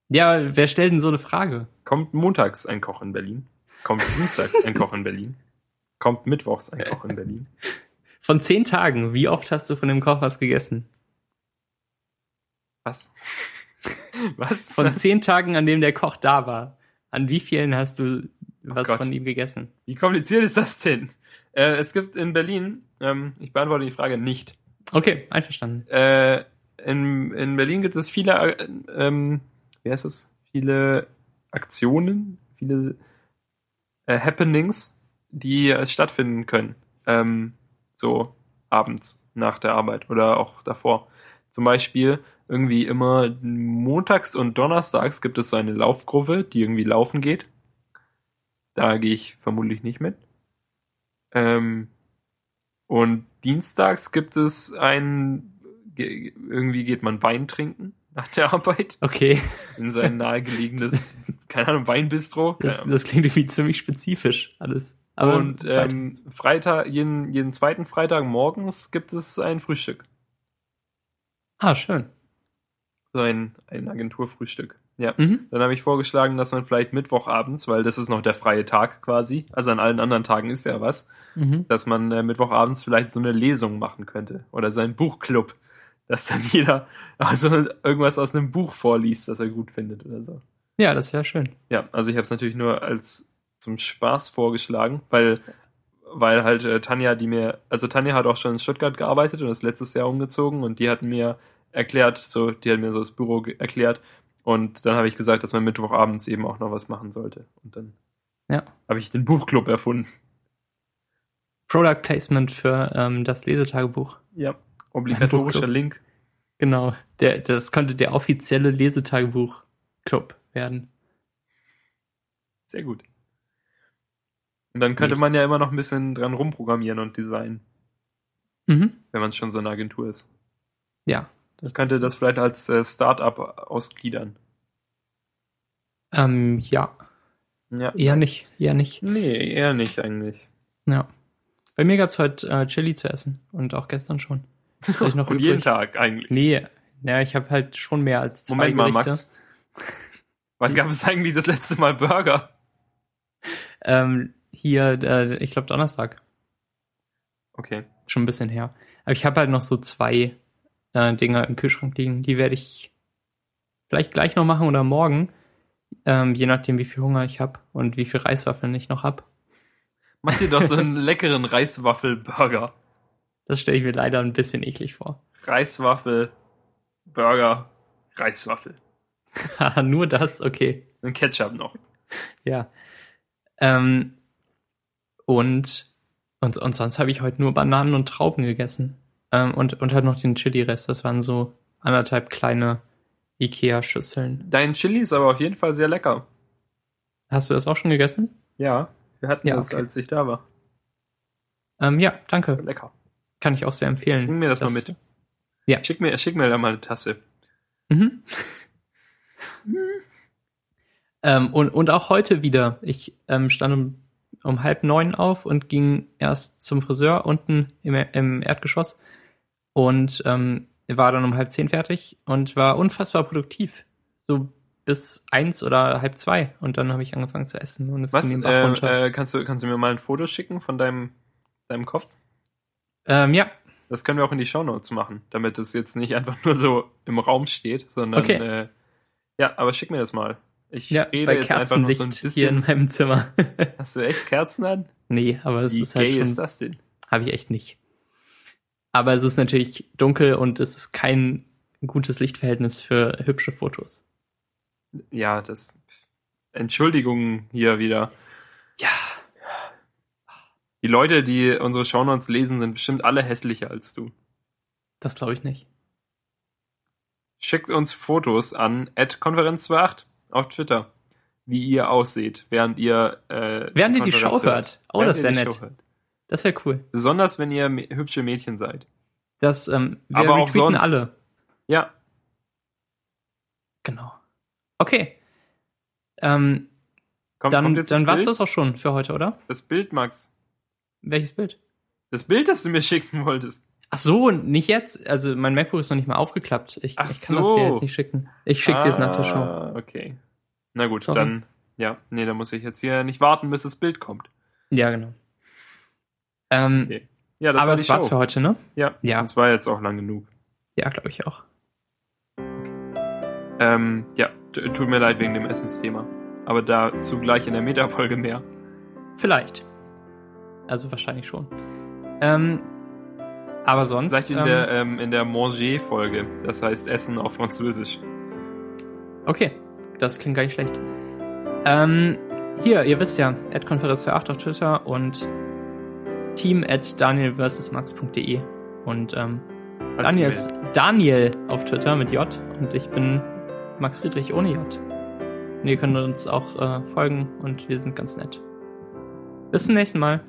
Ja, wer stellt denn so eine Frage? Kommt montags ein Koch in Berlin? Kommt dienstags ein Koch in Berlin? Kommt mittwochs ein Koch in Berlin? Von zehn Tagen, wie oft hast du von dem Koch was gegessen? Was? Was? Von Was? zehn Tagen, an dem der Koch da war, an wie vielen hast du was Gott. von ihm gegessen? Wie kompliziert ist das denn? Äh, es gibt in Berlin, ähm, ich beantworte die Frage nicht. Okay, einverstanden. Äh, in, in Berlin gibt es viele, äh, ähm, wie heißt es? Viele Aktionen, viele äh, Happenings, die äh, stattfinden können. Ähm, so abends nach der Arbeit oder auch davor. Zum Beispiel irgendwie immer montags und donnerstags gibt es so eine Laufgruppe, die irgendwie laufen geht. Da gehe ich vermutlich nicht mit. Ähm, und dienstags gibt es ein, ge- irgendwie geht man Wein trinken nach der Arbeit Okay, in sein nahegelegenes, keine Ahnung, Weinbistro. Das, das klingt irgendwie ziemlich spezifisch alles. Aber und ähm, Freitag, jeden, jeden zweiten Freitag morgens gibt es ein Frühstück. ah, schön. So ein, ein Agenturfrühstück. Ja. Mhm. Dann habe ich vorgeschlagen, dass man vielleicht Mittwochabends, weil das ist noch der freie Tag quasi, also an allen anderen Tagen ist ja was, Mhm. dass man äh, Mittwochabends vielleicht so eine Lesung machen könnte oder so einen Buchclub, dass dann jeder also irgendwas aus einem Buch vorliest, das er gut findet oder so. Ja, das wäre schön. Ja, also ich habe es natürlich nur als zum Spaß vorgeschlagen, weil weil halt äh, Tanja, die mir, also Tanja hat auch schon in Stuttgart gearbeitet und ist letztes Jahr umgezogen und die hat mir erklärt, so die hat mir so das Büro erklärt und dann habe ich gesagt, dass man Mittwochabends eben auch noch was machen sollte und dann Ja. habe ich den Buchclub erfunden. Product Placement für ähm, das Lesetagebuch. Ja, obligatorischer. Link. Genau. Der, das konnte der offizielle Lesetagebuch-Club werden. Sehr gut. Und dann könnte Nicht. man ja immer noch ein bisschen dran rumprogrammieren und designen, Mhm. wenn man schon so eine Agentur ist. Ja. Das könnte das vielleicht als äh, Start-up ausgliedern. Ähm, ja. Ja. Eher nicht. Eher nicht. Nee, eher nicht eigentlich. Ja. Bei mir gab's heute äh, Chili zu essen. Und auch gestern schon. Ich noch Und übrig? jeden Tag eigentlich. Nee. Ja, ich habe halt schon mehr als zwei Moment mal, Gerichte. Max. Wann gab es eigentlich das letzte Mal Burger? Ähm, hier, äh, ich glaube Donnerstag. Okay. Schon ein bisschen her. Aber ich habe halt noch so zwei äh, Dinger im Kühlschrank liegen. Die werde ich vielleicht gleich noch machen oder morgen. Ähm, je nachdem, wie viel Hunger ich habe und wie viel Reiswaffeln ich noch hab. Mach dir doch so einen leckeren Reiswaffel-Burger. Das stelle ich mir leider ein bisschen eklig vor. Reiswaffel, Burger, Reiswaffel. Nur das, okay. Und Ketchup noch. Ja. Ähm, und, und, und sonst habe ich heute nur Bananen und Trauben gegessen. Ähm, und, und halt noch den Chili-Rest. Das waren so anderthalb kleine Ikea-Schüsseln. Dein Chili ist aber auf jeden Fall sehr lecker. Hast du das auch schon gegessen? Ja, wir hatten Ja, das, okay. als ich da war. Ähm, ja, danke. Lecker. Kann ich auch sehr empfehlen. Bring mir das, mal mit. Ja. Schick mir, schick mir da mal eine Tasse. Mhm. ähm, und, und auch heute wieder. Ich ähm, stand um, um halb neun auf und ging erst zum Friseur unten im, im Erdgeschoss und ähm, war dann um halb zehn fertig und war unfassbar produktiv. So bis eins oder halb zwei. Und dann habe ich angefangen zu essen und es Was? ging Bach runter. Äh, äh, kannst, du, kannst du mir mal ein Foto schicken von deinem, deinem Kopf? ähm, ja, Das können wir auch in die Shownotes machen, damit es jetzt nicht einfach nur so im Raum steht, sondern Okay. äh, ja, aber schick mir das mal. Ich ja rede jetzt einfach nur so ein Kerzenlicht hier in bisschen. meinem Zimmer. Hast du echt Kerzen an? nee, aber es Wie ist halt gay schon ist das denn? Habe ich echt nicht. Aber es ist natürlich dunkel und es ist kein gutes Lichtverhältnis für hübsche Fotos. Ja, das. Entschuldigung hier wieder. Ja. Die Leute, die unsere Shownotes lesen, sind bestimmt alle hässlicher als du. Das glaube ich nicht. Schickt uns Fotos an konferenz28 auf Twitter, wie ihr ausseht, während ihr äh, Während ihr die Show hört. Oh, Während das wäre nett. Das wäre cool. Besonders wenn ihr hübsche Mädchen seid. Das, ähm, wir Aber auch sonst. alle. Ja, Genau. Okay. Ähm, kommt, dann kommt dann das war's Bild? das auch schon für heute, oder? Das Bild, Max. Welches Bild? Das Bild, das du mir schicken wolltest. Ach so, nicht jetzt. Also mein MacBook ist noch nicht mal aufgeklappt. Ich, Ach ich kann das dir so. jetzt nicht schicken. Ich schicke dir es nach der Show. Ah, Okay. Na gut, Sorry. dann, ja, nee, dann muss ich jetzt hier nicht warten, bis das Bild kommt. Ja, genau. Ähm, Okay. Ja, das aber war das war's Show. für heute, ne? Ja, Ja. das war jetzt auch lang genug. Ja, glaube ich auch. Ähm, ja, tut mir leid wegen dem Essensthema. Aber dazu gleich in der Meta-Folge mehr. Vielleicht. Also wahrscheinlich schon. Ähm, aber sonst. Vielleicht in ähm, der, ähm, in der Manger-Folge. Das heißt Essen auf Französisch. Okay, das klingt gar nicht schlecht. Ähm, hier, ihr wisst ja, Konferenz für 8 auf Twitter und team at danielversusmax.de und ähm, Daniel ist Daniel auf Twitter mit J und ich bin Max Friedrich ohne J. Und ihr könnt uns auch äh, folgen und wir sind ganz nett. Bis zum nächsten Mal.